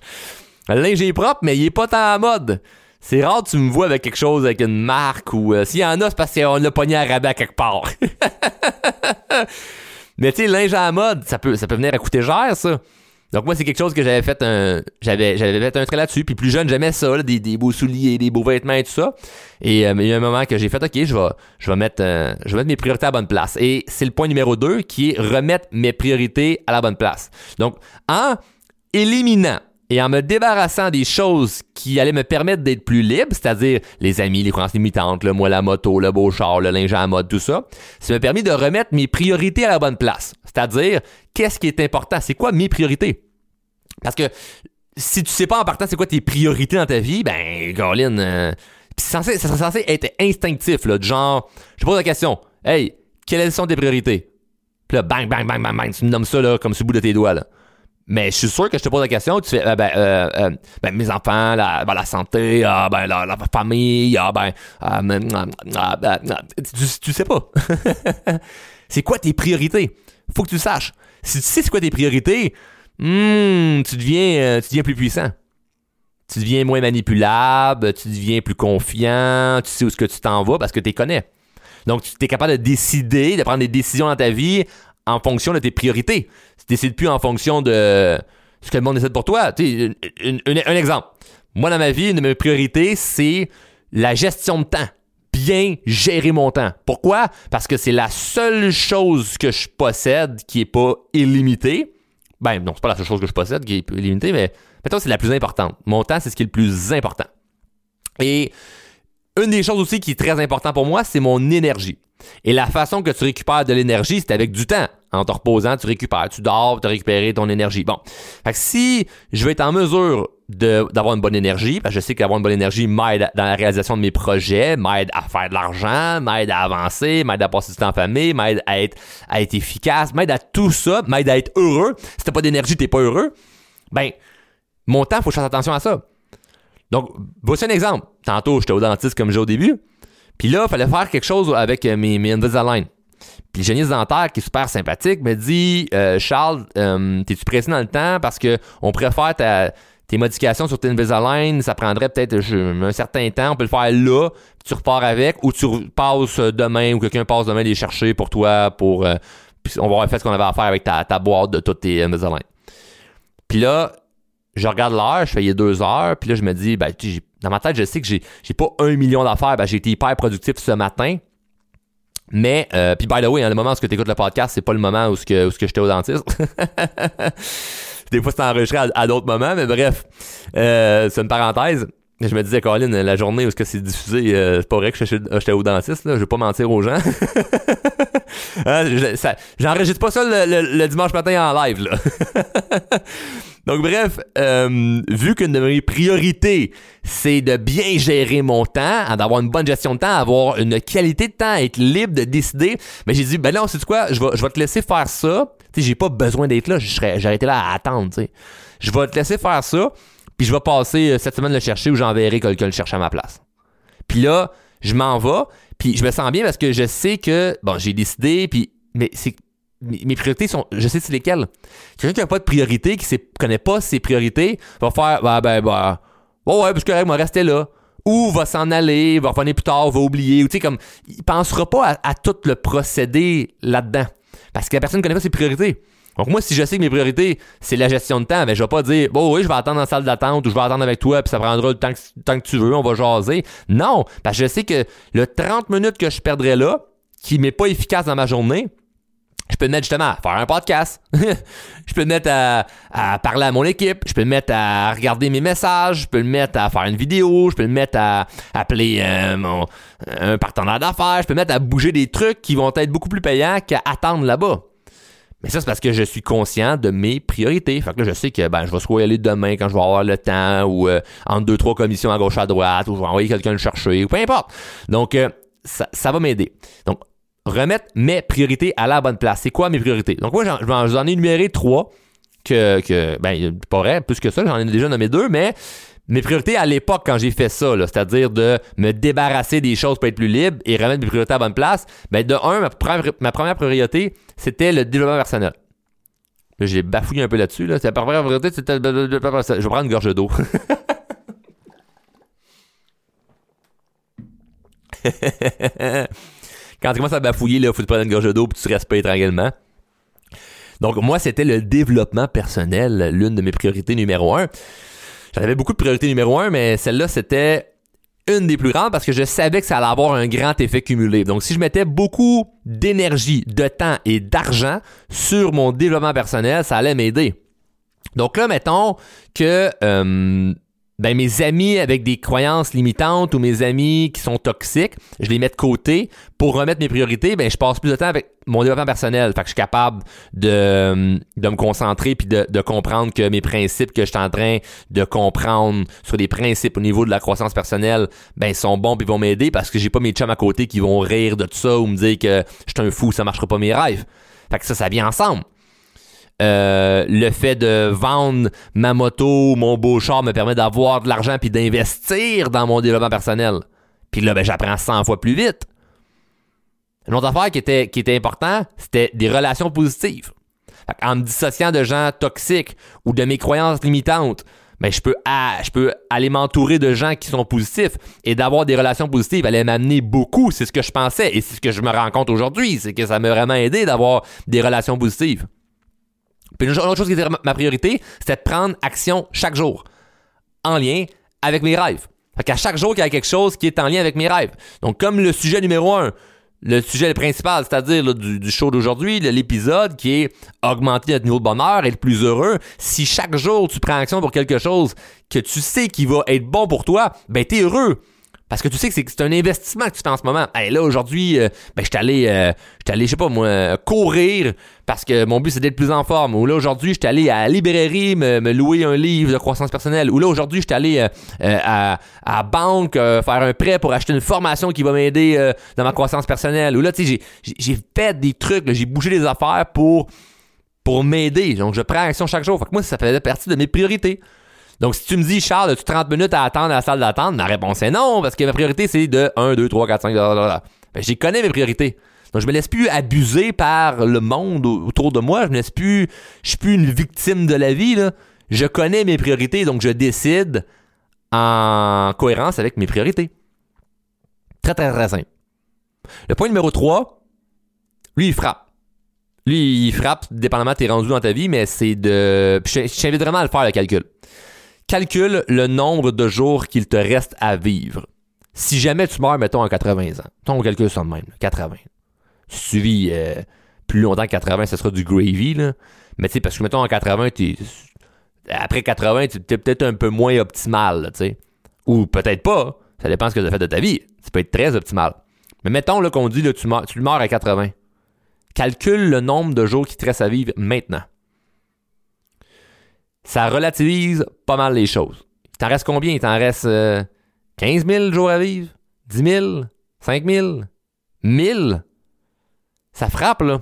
Speaker 1: Le linge est propre, mais il est pas tant à mode. C'est rare que tu me vois avec quelque chose avec une marque ou euh, s'il y en a, c'est parce qu'on l'a pogné à rabais à quelque part. mais tu sais, linge à la mode, ça peut, ça peut venir à coûter cher, ça. Donc moi, c'est quelque chose que j'avais fait un. J'avais, j'avais fait un trait là-dessus. Puis plus jeune, j'aimais ça, des, des, beaux souliers, des beaux vêtements et tout ça. Et euh, il y a un moment que j'ai fait OK, je vais, je vais mettre euh, je vais mettre mes priorités à la bonne place. Et c'est le point numéro 2 qui est remettre mes priorités à la bonne place. Donc, en éliminant et en me débarrassant des choses qui allaient me permettre d'être plus libre, c'est-à-dire les amis, les croyances limitantes, le moi la moto, le beau char, le linge à mode, tout ça, ça m'a permis de remettre mes priorités à la bonne place. C'est-à-dire, qu'est-ce qui est important? C'est quoi mes priorités? Parce que si tu sais pas en partant c'est quoi tes priorités dans ta vie, ben, Colin, euh, ça serait censé être instinctif, là, de genre, je pose la question, hey, quelles sont tes priorités? Puis là, bang, bang, bang, bang, bang, tu me nommes ça, là, comme sur le bout de tes doigts, là. Mais je suis sûr que je te pose la question, tu fais, euh, ben, euh, euh, ben, mes enfants, la, ben, la santé, ah, ben, la, la, famille, ah, ben, ah, ben tu, tu sais pas. c'est quoi tes priorités? Faut que tu saches. Si tu sais c'est quoi tes priorités, tu deviens, tu deviens plus puissant. Tu deviens moins manipulable, tu deviens plus confiant, tu sais où ce que tu t'en vas parce que tu connais. Donc, tu es capable de décider, de prendre des décisions dans ta vie en fonction de tes priorités. Tu décides plus en fonction de ce que le monde décide pour toi. Tu un, exemple. Moi, dans ma vie, une de mes priorités, c'est la gestion de temps. Bien gérer mon temps. Pourquoi? Parce que c'est la seule chose que je possède qui est pas illimitée. Ben, non, c'est pas la seule chose que je possède qui est illimitée, mais maintenant, c'est la plus importante. Mon temps, c'est ce qui est le plus important. Et une des choses aussi qui est très importante pour moi, c'est mon énergie. Et la façon que tu récupères de l'énergie, c'est avec du temps. En te reposant, tu récupères. Tu dors, tu récupérer ton énergie. Bon. Fait que si je veux être en mesure d'avoir une bonne énergie, parce que je sais qu'avoir une bonne énergie m'aide dans la réalisation de mes projets, m'aide à faire de l'argent, m'aide à avancer, m'aide à passer du temps en famille, m'aide à être, à être efficace, m'aide à tout ça, m'aide à être heureux. Si t'as pas d'énergie, t'es pas heureux. Ben, mon temps, faut que je fasse attention à ça. Donc, voici un exemple. Tantôt, j'étais au dentiste comme j'ai au début. Puis là, il fallait faire quelque chose avec euh, mes, mes Invisalign. Puis le génie dentaire, qui est super sympathique, me dit euh, Charles, euh, t'es-tu pressé dans le temps? Parce que on préfère tes modifications sur tes Invisalign, ça prendrait peut-être un certain temps, on peut le faire là, tu repars avec, ou tu passes demain, ou quelqu'un passe demain les chercher pour toi, pour puis on va avoir fait ce qu'on avait à faire avec ta, ta boîte de toutes tes Invisalign. Puis là, je regarde l'heure, je fais il y a deux heures, puis là je me dis, ben, dans ma tête, je sais que j'ai, j'ai pas un million d'affaires, ben, j'ai été hyper productif ce matin. Mais, euh, puis by the way, hein, le moment où tu écoutes le podcast, c'est pas le moment où, ce que, où j'étais au dentiste. Des fois, c'est enregistré à, d'autres moments, mais bref, euh, c'est une parenthèse. Je me disais, Colin, la journée où ce que c'est diffusé, euh, c'est pas vrai que j'étais au dentiste, là, je vais pas mentir aux gens. hein, J'enregistre pas ça le, dimanche matin en live, là. Donc bref, euh, vu qu'une de mes priorités, c'est de bien gérer mon temps, d'avoir une bonne gestion de temps, avoir une qualité de temps, être libre de décider, mais j'ai dit, ben non, c'est quoi, je vais te laisser faire ça. J'ai pas besoin d'être là, j'aurais été là à attendre, tu sais. Je vais te laisser faire ça. puis je vais passer euh, cette semaine le chercher ou j'enverrai quelqu'un le chercher à ma place. Puis là, je m'en vais, puis je me sens bien parce que je sais que, bon, j'ai décidé, puis, mais mes priorités sont, je sais c'est lesquelles. Quelqu'un qui n'a pas de priorité, qui ne connaît pas ses priorités, va faire, bah, ben, bah, oh ouais, parce que moi, rester là. Ou va s'en aller, va revenir plus tard, va oublier. Ou tu sais, comme, il pensera pas à, tout le procédé là-dedans. Parce que la personne ne connaît pas ses priorités. Donc moi, si je sais que mes priorités, c'est la gestion de temps, ben je vais pas dire bon oui, je vais attendre en salle d'attente ou je vais attendre avec toi puis ça prendra le temps que, temps que tu veux, on va jaser. Non, parce que je sais que le 30 minutes que je perdrai là, qui m'est pas efficace dans ma journée, je peux me mettre justement à faire un podcast. je peux me mettre à, parler à mon équipe. Je peux me mettre à regarder mes messages. Je peux me mettre à faire une vidéo. Je peux me mettre à appeler euh, mon, un partenaire d'affaires. Je peux me mettre à bouger des trucs qui vont être beaucoup plus payants qu'à attendre là-bas. Mais ça, c'est parce que je suis conscient de mes priorités. Fait que là, je sais que ben, je vais soit y aller demain quand je vais avoir le temps ou euh, entre deux, trois commissions à gauche, à droite, ou je vais envoyer quelqu'un le chercher, ou peu importe. Donc, euh, ça, ça va m'aider. Donc, remettre mes priorités à la bonne place. C'est quoi mes priorités? Donc moi, j'en ai énuméré trois que, que ben, pas vrai, plus que ça, j'en ai déjà nommé deux, mais mes priorités à l'époque quand j'ai fait ça, c'est-à-dire de me débarrasser des choses pour être plus libre et remettre mes priorités à la bonne place, ben de un, ma, première, priorité, c'était le développement personnel. j'ai bafouillé un peu là-dessus. Là. La première priorité, c'était... Je vais prendre une gorge d'eau. Quand tu commences à bafouiller, il faut te prendre une gorge d'eau puis tu respires tranquillement. Donc, moi, c'était le développement personnel, l'une de mes priorités numéro un. J'en avais beaucoup de priorités numéro un, mais celle-là, c'était une des plus grandes parce que je savais que ça allait avoir un grand effet cumulé. Donc, si je mettais beaucoup d'énergie, de temps et d'argent sur mon développement personnel, ça allait m'aider. Donc là, mettons que euh, ben mes amis avec des croyances limitantes ou mes amis qui sont toxiques, je les mets de côté pour remettre mes priorités, ben je passe plus de temps avec mon développement personnel. Fait que je suis capable de, de me concentrer puis de, de comprendre que mes principes que je suis en train de comprendre sur des principes au niveau de la croissance personnelle, ben sont bons puis vont m'aider parce que j'ai pas mes chums à côté qui vont rire de tout ça ou me dire que je suis un fou, ça marchera pas mes rêves. Fait que ça, ça vient ensemble. Euh, le fait de vendre ma moto, mon beau char me permet d'avoir de l'argent puis d'investir dans mon développement personnel. Puis là, ben, j'apprends 100 fois plus vite. Une autre affaire qui était, qui était important, c'était des relations positives. En me dissociant de gens toxiques ou de mes croyances limitantes, ben, je peux, je peux aller m'entourer de gens qui sont positifs et d'avoir des relations positives allait m'amener beaucoup. C'est ce que je pensais et c'est ce que je me rends compte aujourd'hui. C'est que ça m'a vraiment aidé d'avoir des relations positives. Puis une autre chose qui était ma priorité, c'était de prendre action chaque jour en lien avec mes rêves. Fait qu'à chaque jour, il y a quelque chose qui est en lien avec mes rêves. Donc, comme le sujet numéro un, le sujet principal, c'est-à-dire du, show d'aujourd'hui, l'épisode qui est augmenter notre niveau de bonheur, être plus heureux. Si chaque jour tu prends action pour quelque chose que tu sais qui va être bon pour toi, ben t'es heureux. Parce que tu sais que c'est un investissement que tu fais en ce moment. Hey, là, aujourd'hui, euh, ben, je suis allé, euh, allé, je sais pas moi, courir parce que mon but c'est d'être plus en forme. Ou là, aujourd'hui, je suis allé à la librairie me, louer un livre de croissance personnelle. Ou là, aujourd'hui, je suis allé euh, à, à banque faire un prêt pour acheter une formation qui va m'aider dans ma croissance personnelle. Ou là, tu sais, j'ai fait des trucs, j'ai bougé des affaires pour, pour m'aider. Donc, je prends action chaque jour. Fait que moi, ça fait partie de mes priorités. Donc, si tu me dis, Charles, as-tu 30 minutes à attendre à la salle d'attente? Ma réponse est non, parce que ma priorité, c'est de 1, 2, 3, 4, 5, Ben, j'y connais mes priorités. Donc, je me laisse plus abuser par le monde autour de moi. Je me laisse plus, je suis plus une victime de la vie, là. Je connais mes priorités, donc je décide en cohérence avec mes priorités. Très, très, très simple. Le point numéro 3, lui, il frappe. Lui, il frappe, dépendamment de tes rendus dans ta vie, mais c'est de. Je t'invite vraiment à le faire, le calcul. Calcule le nombre de jours qu'il te reste à vivre. Si jamais tu meurs, mettons, à 80 ans, ton calcul ça de même, 80. Si euh, plus longtemps que 80, ce sera du gravy, là. Mais tu sais, parce que mettons, en 80, après 80, tu es peut-être un peu moins optimal, tu sais. Ou peut-être pas. Ça dépend ce que tu as fait de ta vie. Tu peux être très optimal. Mais mettons là, qu'on dit là, tu, meurs, tu meurs à 80. Calcule le nombre de jours qui te reste à vivre maintenant ça relativise pas mal les choses. Il t'en reste combien? Il t'en reste 15 euh, 000 jours à vivre? 10 000? 5 000? 1000? Ça frappe, là.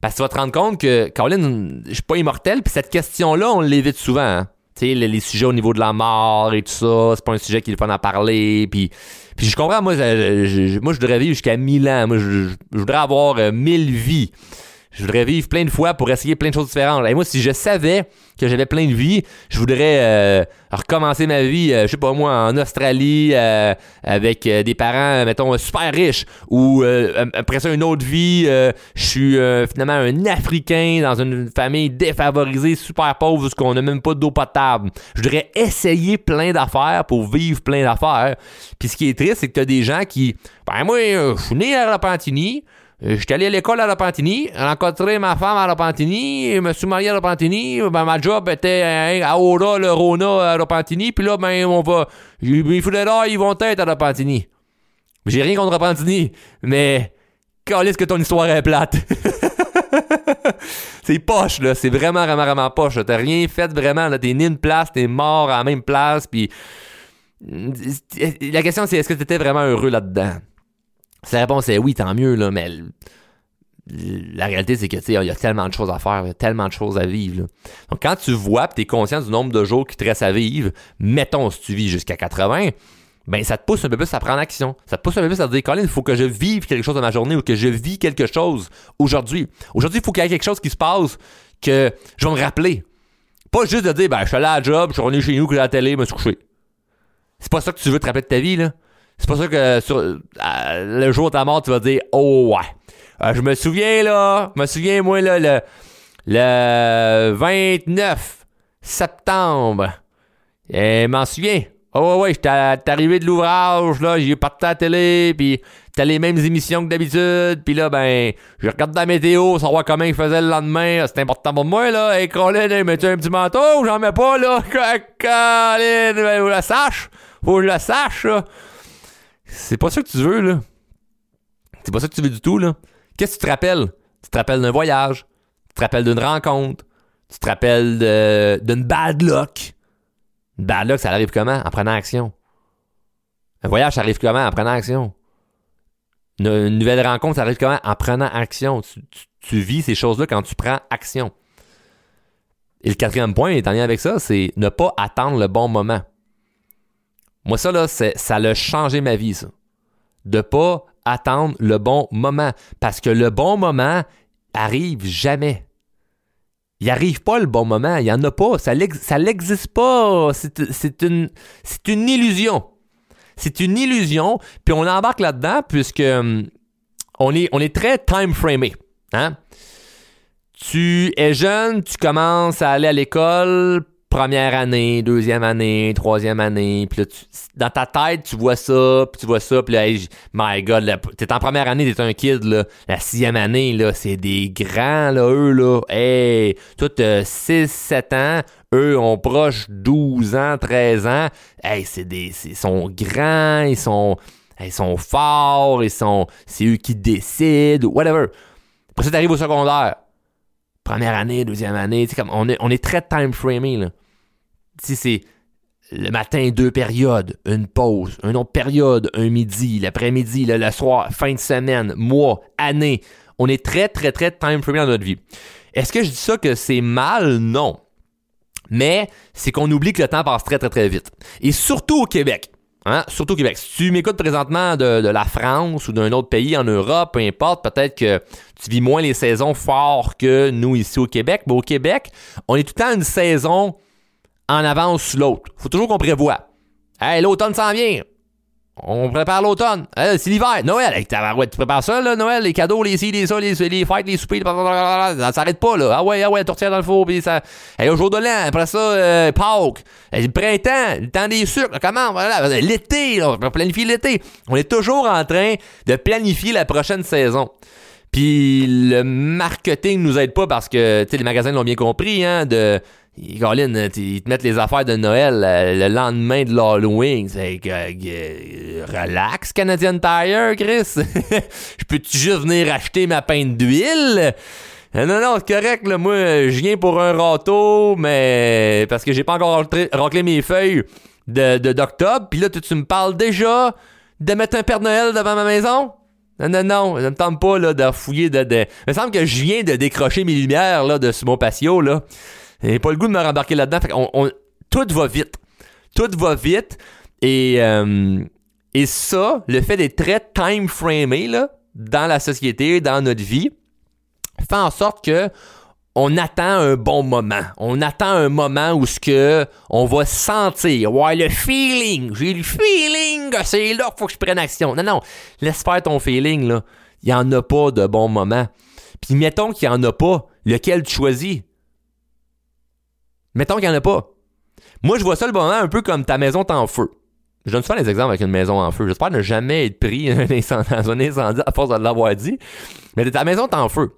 Speaker 1: Parce que tu vas te rendre compte que, Colin, je suis pas immortel, puis cette question-là, on l'évite souvent. Hein. sais, les, sujets au niveau de la mort et tout ça, c'est pas un sujet qui est le fun à parler. Puis, puis je comprends, moi, je, moi, je voudrais vivre jusqu'à 1000 ans. Moi, je voudrais avoir euh, 1000 vies. Je voudrais vivre plein de fois pour essayer plein de choses différentes. Et moi, si je savais que j'avais plein de vies, je voudrais euh, recommencer ma vie, euh, je sais pas moi, en Australie, euh, avec euh, des parents, mettons, super riches. Ou après ça, une autre vie, je suis finalement un Africain dans une famille défavorisée, super pauvre, parce qu'on n'a même pas d'eau potable. Je voudrais essayer plein d'affaires pour vivre plein d'affaires. Puis ce qui est triste, c'est que t'as des gens qui... Ben moi, je suis né à euh, J'étais allé à l'école à Repentigny, rencontré ma femme à Repentigny, je me suis marié à Repentigny, ben ma job était hein, à Aura, le Rona à Repentigny, puis là, ben on va... Les funérailles, ils vont être à Repentigny. J'ai rien contre Repentigny, mais... Calisse que ton histoire est plate. c'est poche, là. C'est vraiment, vraiment, poche. T'as rien fait vraiment. T'es né une place, t'es mort à la même place, puis... La question, c'est est-ce que t'étais vraiment heureux là-dedans? Si la réponse est oui, tant mieux, là, mais la réalité, c'est que, il y a tellement de choses à faire, il y a tellement de choses à vivre. Donc, quand tu vois, tu es conscient du nombre de jours qui te restent à vivre, mettons, si tu vis jusqu'à 80, ben, ça te pousse un peu plus à prendre action. Ça te pousse un peu plus à te dire, Colin, il faut que je vive quelque chose de ma journée ou que je vis quelque chose aujourd'hui. Aujourd'hui, il faut qu'il y ait quelque chose qui se passe que je vais me rappeler. Pas juste de dire, ben, je suis allé à la job, je suis revenu chez nous, que la télé, me suis couché. C'est pas ça que tu veux te rappeler de ta vie, là. C'est pas ça que sur, euh, le jour de ta mort, tu vas dire Oh ouais. Euh, je me souviens là, je me souviens moi là, le, le 29 septembre. Et m'en souviens. Oh ouais, ouais, j'étais arrivé de l'ouvrage, là, j'ai parti à la télé, puis t'as les mêmes émissions que d'habitude, puis là, ben, je regarde la météo, savoir comment il faisait le lendemain, c'est important pour moi, là, et Colin, mets-tu un petit manteau, j'en mets pas, là, Colin, faut que je le sache, faut que je le sache, là. C'est pas ça que tu veux, là. C'est pas ça que tu veux du tout, là. Qu'est-ce que tu te rappelles? Tu te rappelles d'un voyage, tu te rappelles d'une rencontre, tu te rappelles d'une bad luck. Une bad luck, ça arrive comment? En prenant action. Un voyage, ça arrive comment? En prenant action. Une, nouvelle rencontre, ça arrive comment? En prenant action. Tu, vis ces choses-là quand tu prends action. Et le quatrième point, est en lien avec ça, c'est ne pas attendre le bon moment. Moi, ça, ça a changé ma vie, ça. De pas attendre le bon moment. Parce que le bon moment arrive jamais. Il arrive pas le bon moment. Il y en a pas. Ça n'existe pas. C'est une, une illusion. C'est une illusion. Puis on embarque là-dedans puisque hum, on est, on est très time-framé. Hein? Tu es jeune, tu commences à aller à l'école, première année, deuxième année, troisième année, puis là, tu- dans ta tête, tu vois ça, puis tu vois ça, puis là, hey, my God, t'es en première année, t'es un kid, là. La sixième année, là, c'est des grands, là, eux, là. Hey, toi, t'as 6, 7 ans, eux ont proche 12 ans, 13 ans. Hey, c'est des, c'est- ils sont grands, ils sont, ils sont forts, ils sont, c'est eux qui décident, whatever. Après ça, t'arrives au secondaire première année, deuxième année, sais, comme on est, on est très time framé là. Sais, c'est le matin deux périodes, une pause, une autre période, un midi, l'après-midi, le, soir, fin de semaine, mois, année. On est très très très time framé dans notre vie. Est-ce que je dis ça que c'est mal? Non. Mais c'est qu'on oublie que le temps passe très très très vite. Et surtout au Québec. Hein? Surtout au Québec. Si tu m'écoutes présentement de, de la France ou d'un autre pays en Europe, peu importe, peut-être que tu vis moins les saisons fort que nous ici au Québec. Mais au Québec, on est tout le temps une saison en avance sur l'autre. Faut toujours qu'on prévoit. Hey, l'automne s'en vient. On prépare l'automne. Hey, c'est l'hiver. Noël. Tu prépares ça, là, Noël, les cadeaux, les ci, les ça, les, les fêtes, les soupers, ça s'arrête pas, là. Ah ouais, ah ouais, tourtière dans le four, puis ça. Hey, au jour de l'an, après ça, euh, Pâques. Le printemps, le temps des sucres, comment, voilà, l'été, là, on va planifier l'été. On est toujours en train de planifier la prochaine saison. Puis le marketing nous aide pas parce que tu sais les magasins l'ont bien compris hein de Colin, ils te mettent les affaires de Noël euh, le lendemain de l'Halloween. C'est euh, relax, Canadian Tire, Chris. Je peux-tu juste venir acheter ma pinte d'huile? Euh, Non, non, c'est correct, là. Moi, je viens pour un râteau, mais parce que j'ai pas encore raclé mes feuilles de, d'octobre. Puis là, tu, tu me parles déjà de mettre un Père Noël devant ma maison? Non, non, non, ça me tente pas là, de fouiller de, de. Il me semble que je viens de décrocher mes lumières là, de sur mon patio. Là. J'ai pas le goût de me rembarquer là-dedans. Fait qu'on- on- tout va vite. Tout va vite. Et, euh, et ça, le fait d'être très time-framé là, dans la société, dans notre vie, fait en sorte que on attend un bon moment. On attend un moment où ce que on va sentir, ouais, le feeling. J'ai le feeling, c'est là qu'il faut que je prenne action. Non, non, laisse faire ton feeling, là. Il n'y en a pas de bon moment. Puis mettons qu'il n'y en a pas, lequel tu choisis? Mettons qu'il n'y en a pas. Moi, je vois ça le moment un peu comme ta maison est en feu. Je donne souvent des exemples avec une maison en feu. J'espère ne jamais être pris dans un incendie à force de l'avoir dit. Mais ta maison est en feu.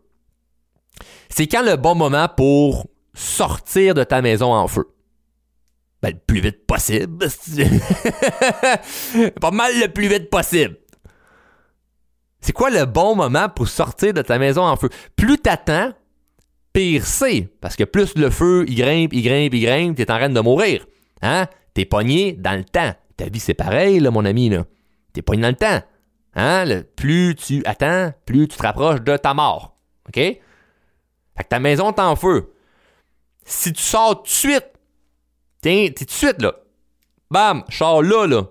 Speaker 1: C'est quand le bon moment pour sortir de ta maison en feu? Ben, le plus vite possible. Pas mal le plus vite possible. C'est quoi le bon moment pour sortir de ta maison en feu? Plus t'attends, pire c'est. Parce que plus le feu, il grimpe, il grimpe, il grimpe, t'es en train de mourir. Hein? T'es pogné dans le temps. Ta vie, c'est pareil, mon ami, là. T'es pogné dans le temps. Hein? plus tu attends, plus tu te rapproches de ta mort. OK? Fait que ta maison est en feu. Si tu sors tout de suite, t'es tout de suite, là. Bam, je sors là, là.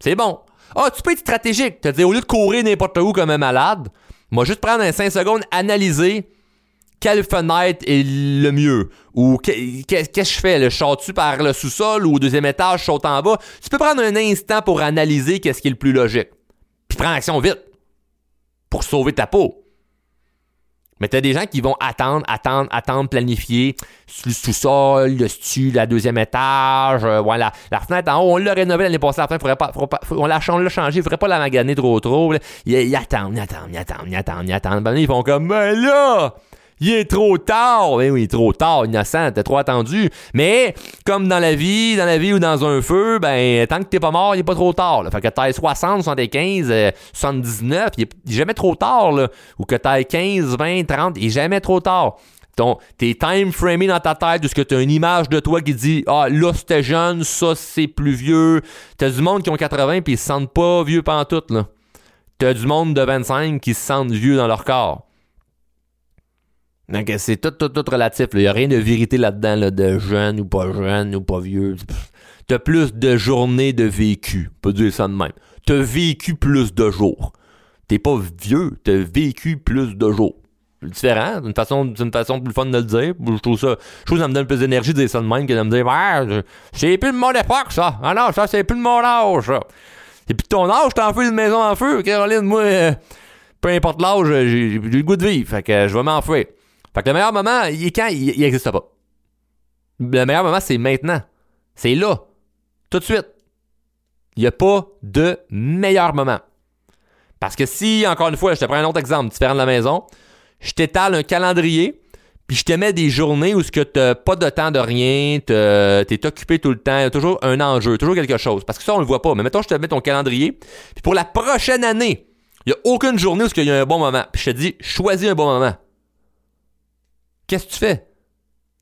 Speaker 1: C'est bon. Ah, tu peux être stratégique. Te dire, au lieu de courir n'importe où comme un malade, moi, juste prendre un 5 secondes, analyser quelle fenêtre est le mieux? Ou qu'est-ce que je fais? Le saute-tu par le sous-sol ou au deuxième étage, je saute en bas? Tu peux prendre un instant pour analyser qu'est-ce qui est le plus logique. Puis prends action vite. Pour sauver ta peau. Mais t'as des gens qui vont attendre, attendre, attendre, planifier le sous-sol, le stu, la deuxième étage, euh, voilà. La fenêtre en haut, on l'a rénové l'année passée, faudrait pas, faudrait pas, on l'a changé, il faudrait pas la maganer trop trop. Ils, attendent, ils attendent, ils attendent, ils attendent, ils attendent. Ils font comme, ben là! Il est trop tard. Ben oui, trop tard, innocent, t'es trop attendu. Mais, comme dans la vie, dans la vie ou dans un feu, ben, tant que t'es pas mort, il est pas trop tard. Là. Fait que t'ailles 60, 75, 79, il est, jamais trop tard, là. Ou que t'ailles 15, 20, 30, il est jamais trop tard. Ton, t'es time framé dans ta tête de ce que t'as une image de toi qui dit Ah, là c'était jeune, ça c'est plus vieux. T'as du monde qui ont 80 puis ils se sentent pas vieux pantoute, là. T'as du monde de 25 qui se sentent vieux dans leur corps. Donc, c'est tout, tout, tout relatif. Il n'y a rien de vérité là-dedans, de jeune ou pas jeune ou pas vieux. T'as plus de journées de vécu. On peut dire ça de même. T'as vécu plus de jours. T'es pas vieux, t'as vécu plus de jours. C'est différent, c'est une façon, une façon plus fun de le dire. Je trouve ça, je trouve ça me donne plus d'énergie de dire ça de même que de me dire, ouais, c'est plus de mon époque, ça. Ah non, ça, c'est plus de mon âge, ça. Et puis ton âge, t'en fais une maison en feu. Caroline, moi, euh, peu importe l'âge, j'ai le goût de vivre. Fait que je vais m'enfuir. Fait que le meilleur moment, il est quand? Il n'existe pas. Le meilleur moment, c'est maintenant. C'est là. Tout de suite. Il n'y a pas de meilleur moment. Parce que si, encore une fois, je te prends un autre exemple différent de la maison, je t'étale un calendrier, puis je te mets des journées où tu n'as pas de temps de rien, tu es occupé tout le temps, il y a toujours un enjeu, toujours quelque chose. Parce que ça, on le voit pas. Mais mettons, je te mets ton calendrier, puis pour la prochaine année, il n'y a aucune journée où il y a un bon moment. Puis je te dis, choisis un bon moment qu'est-ce que tu fais?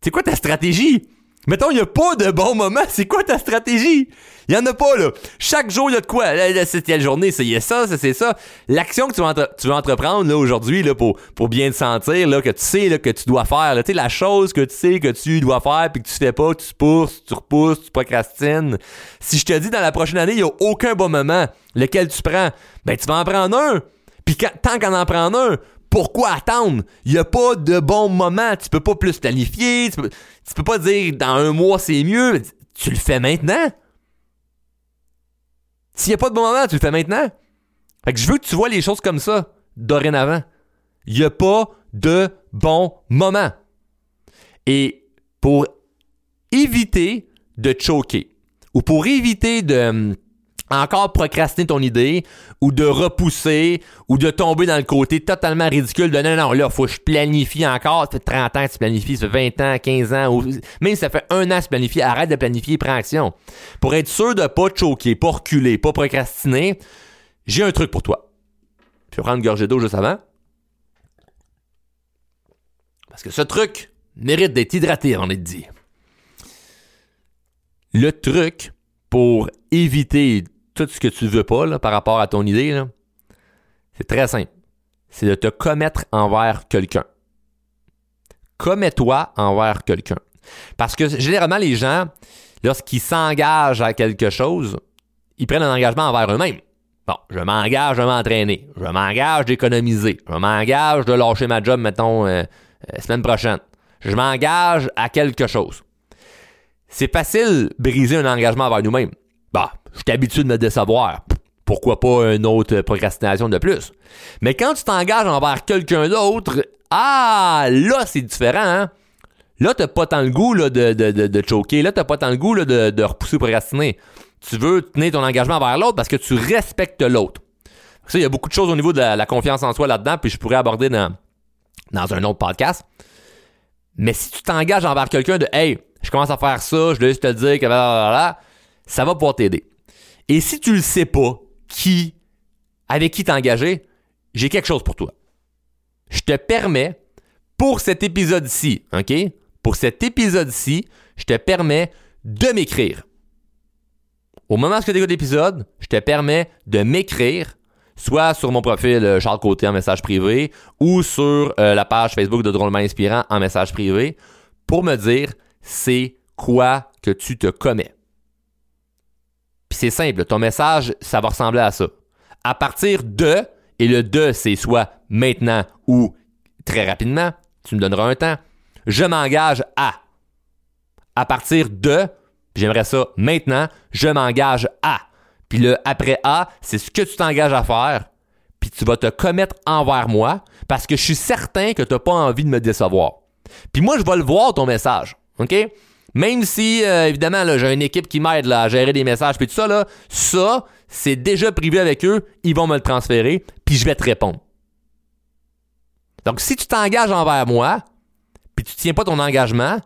Speaker 1: C'est quoi ta stratégie? Mettons, il n'y a pas de bon moment. C'est quoi ta stratégie? Il n'y en a pas, là. Chaque jour, il y a de quoi. C'est telle journée, a ça, c'est ça. L'action que tu vas, entreprendre, là, aujourd'hui, là, pour, pour bien te sentir, là, que tu sais, là, que tu dois faire, Tu sais, la chose que tu sais que tu dois faire, puis que tu fais pas, tu pousses, tu repousses, tu procrastines. Si je te dis, dans la prochaine année, il n'y a aucun bon moment, lequel tu prends, ben, tu vas en prendre un. Puis tant qu'en en prendre un, pourquoi attendre? Il n'y a pas de bon moment. Tu peux pas plus planifier. Tu peux, peux pas dire dans un mois c'est mieux. Tu le fais maintenant. S'il n'y a pas de bon moment, tu le fais maintenant. Fait que je veux que tu vois les choses comme ça, dorénavant. Il n'y a pas de bon moment. Et pour éviter de choquer, ou pour éviter de encore procrastiner ton idée ou de repousser ou de tomber dans le côté totalement ridicule de non, non, là, faut que je planifie encore. Ça fait 30 ans que tu planifies, ça fait 20 ans, 15 ans, même si ça fait un an que tu planifies, arrête de planifier, prends action. Pour être sûr de pas te choquer, pas reculer, pas procrastiner, j'ai un truc pour toi. Je vais prendre une gorgée d'eau juste avant. Parce que ce truc mérite d'être hydraté, on est dit. Le truc pour éviter tout ce que tu veux pas par rapport à ton idée, c'est très simple. C'est de te commettre envers quelqu'un. Commets-toi envers quelqu'un. Parce que généralement, les gens, lorsqu'ils s'engagent à quelque chose, ils prennent un engagement envers eux-mêmes. Bon, je m'engage de m'entraîner, je m'engage d'économiser, je m'engage de lâcher ma job, mettons, euh, euh, semaine prochaine. Je m'engage à quelque chose. C'est facile briser un engagement envers nous-mêmes. Bah, je suis habitué de me décevoir. Pourquoi pas une autre procrastination de plus? Mais quand tu t'engages envers quelqu'un d'autre, ah, là, c'est différent, hein? Là, t'as pas tant le goût de, de, de, de choquer. Là, t'as pas tant le goût de, de repousser ou procrastiner. Tu veux tenir ton engagement vers l'autre parce que tu respectes l'autre. Ça, il y a beaucoup de choses au niveau de la, confiance en soi là-dedans, puis je pourrais aborder dans, dans un autre podcast. Mais si tu t'engages envers quelqu'un de Hey, je commence à faire ça, je dois juste te dire que ça va pouvoir t'aider. Et si tu le sais pas, qui, avec qui t'engager, j'ai quelque chose pour toi. Je te permets, pour cet épisode-ci, OK? Pour cet épisode-ci, je te permets de m'écrire. Au moment où tu écoutes l'épisode, je te permets de m'écrire, soit sur mon profil euh, Charles Côté en message privé ou sur euh, la page Facebook de Drôlement Inspirant en message privé, pour me dire c'est quoi que tu te commets. Puis c'est simple, ton message, ça va ressembler à ça. À partir de, et le de, c'est soit maintenant ou très rapidement, tu me donneras un temps, je m'engage à. À partir de, j'aimerais ça maintenant, je m'engage à. Puis le après A, c'est ce que tu t'engages à faire, puis tu vas te commettre envers moi parce que je suis certain que tu n'as pas envie de me décevoir. Puis moi, je vais le voir ton message. OK? Même si, euh, évidemment, j'ai une équipe qui m'aide à gérer des messages, puis tout ça, ça, c'est déjà privé avec eux, ils vont me le transférer, puis je vais te répondre. Donc, si tu t'engages envers moi, puis tu tiens pas ton engagement,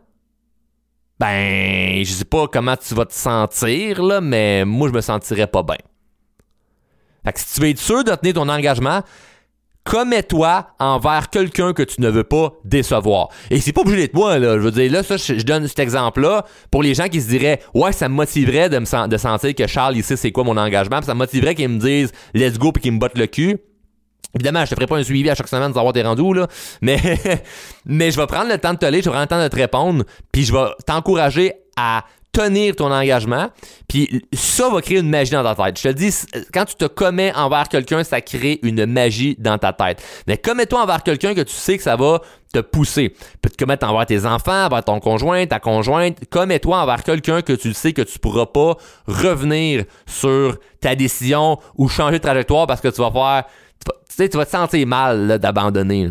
Speaker 1: ben, je sais pas comment tu vas te sentir, mais moi, je me sentirais pas bien. Fait que si tu veux être sûr de tenir ton engagement, commets-toi envers quelqu'un que tu ne veux pas décevoir. Et c'est pas obligé d'être moi, là. Je veux dire, là, ça, je, donne cet exemple-là pour les gens qui se diraient, ouais, ça me motiverait de de sentir que Charles, ici, c'est quoi mon engagement, ça me motiverait qu'ils me disent, let's go, puis qu'ils me bottent le cul. Évidemment, je te ferai pas un suivi à chaque semaine de savoir tes rendus, là. Mais, mais je vais prendre le temps de te lire, je vais prendre le temps de te répondre, puis je vais t'encourager à tenir ton engagement, puis ça va créer une magie dans ta tête. Je te dis, quand tu te commets envers quelqu'un, ça crée une magie dans ta tête. Mais commets-toi envers quelqu'un que tu sais que ça va te pousser. Peut te commettre envers tes enfants, envers ton conjoint, ta conjointe. Commets-toi envers quelqu'un que tu sais que tu pourras pas revenir sur ta décision ou changer de trajectoire parce que tu vas faire tu sais, tu vas te sentir mal d'abandonner.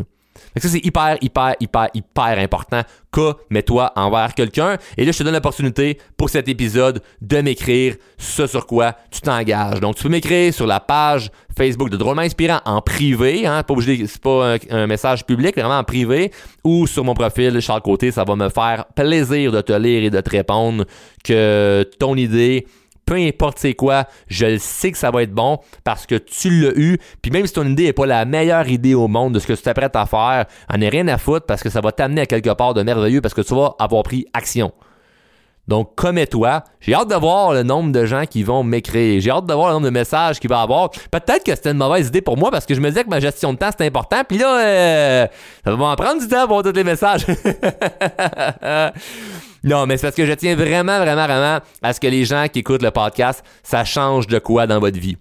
Speaker 1: Ça, c'est hyper, hyper, hyper, hyper important. Commets-toi envers quelqu'un. Et là, je te donne l'opportunité pour cet épisode de m'écrire ce sur quoi tu t'engages. Donc, tu peux m'écrire sur la page Facebook de Drôlement Inspirant en privé. Hein, pas obligé, c'est pas un, message public, vraiment en privé. Ou sur mon profil Charles Côté. Ça va me faire plaisir de te lire et de te répondre que ton idée peu importe c'est quoi, je le sais que ça va être bon parce que tu l'as eu. Puis même si ton idée n'est pas la meilleure idée au monde de ce que tu t'apprêtes à faire, en est rien à foutre parce que ça va t'amener à quelque part de merveilleux parce que tu vas avoir pris action. Donc, commets-toi. J'ai hâte de voir le nombre de gens qui vont m'écrire. J'ai hâte de voir le nombre de messages qu'il va avoir. Peut-être que c'était une mauvaise idée pour moi parce que je me disais que ma gestion de temps, c'était important. Puis là, euh, ça va m'en prendre du temps pour tous les messages. non, mais c'est parce que je tiens vraiment, vraiment, vraiment à ce que les gens qui écoutent le podcast, ça change de quoi dans votre vie.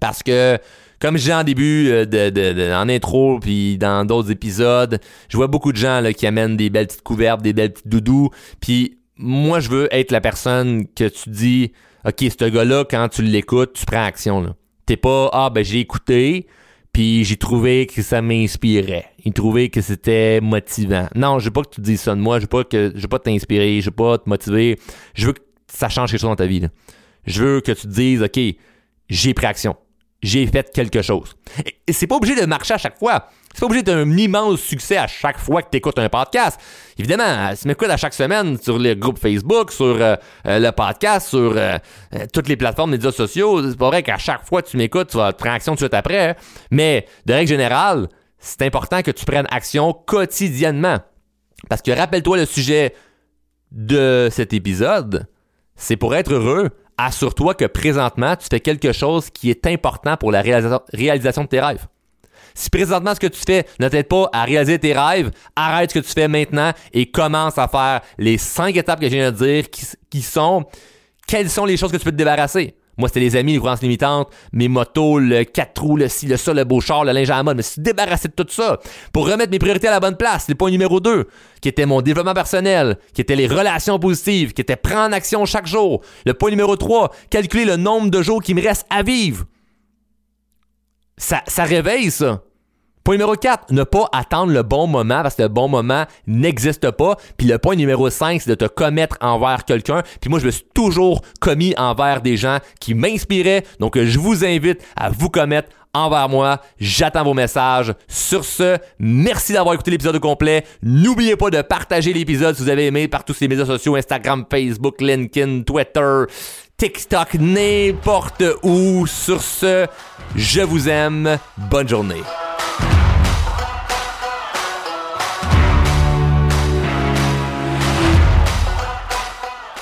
Speaker 1: Parce que comme je en début, euh, de, en intro, puis dans d'autres épisodes, je vois beaucoup de gens qui amènent des belles petites couvertes, des belles petites doudous, puis moi, je veux être la personne que tu dis, OK, ce gars-là, quand tu l'écoutes, tu prends action. T'es pas, ah, ben j'ai écouté, puis j'ai trouvé que ça m'inspirait. J'ai trouvé que c'était motivant. Non, je veux pas que tu dises ça de moi, je veux pas que je veux pas t'inspirer, je veux pas te motiver. Je veux que ça change quelque chose dans ta vie. Je veux que tu te dises, OK, j'ai pris action j'ai fait quelque chose. Et c'est pas obligé de marcher à chaque fois. C'est pas obligé d'un immense succès à chaque fois que tu écoutes un podcast. Évidemment, si tu m'écoutes à chaque semaine sur le groupe Facebook, sur euh, euh, le podcast, sur euh, toutes les plateformes médias sociaux, c'est pas vrai qu'à chaque fois que tu m'écoutes, tu vas prendre action tout de suite après. Mais de règle générale, c'est important que tu prennes action quotidiennement. Parce que rappelle-toi le sujet de cet épisode, c'est pour être heureux, assure-toi que présentement, tu fais quelque chose qui est important pour la réalisation de tes rêves. Si présentement ce que tu fais ne t'aide pas à réaliser tes rêves, arrête ce que tu fais maintenant et commence à faire les cinq étapes que je viens de dire qui, sont quelles sont les choses que tu peux te débarrasser? Moi, c'était les amis, les croyances limitantes, mes motos, le 4 roues, le ci, le ça, le beau char, le linge à la mode. Je me suis débarrassé de tout ça pour remettre mes priorités à la bonne place. Le point numéro 2, qui était mon développement personnel, qui était les relations positives, qui était prendre action chaque jour. Le point numéro 3, calculer le nombre de jours qui me reste à vivre. Ça, ça réveille ça. Point numéro 4, ne pas attendre le bon moment parce que le bon moment n'existe pas. Puis le point numéro 5, c'est de te commettre envers quelqu'un. Puis moi, je me suis toujours commis envers des gens qui m'inspiraient. Donc, je vous invite à vous commettre envers moi. J'attends vos messages. Sur ce, merci d'avoir écouté l'épisode complet. N'oubliez pas de partager l'épisode si vous avez aimé par tous les médias sociaux, Instagram, Facebook, LinkedIn, Twitter, TikTok, n'importe où. Sur ce, je vous aime. Bonne journée.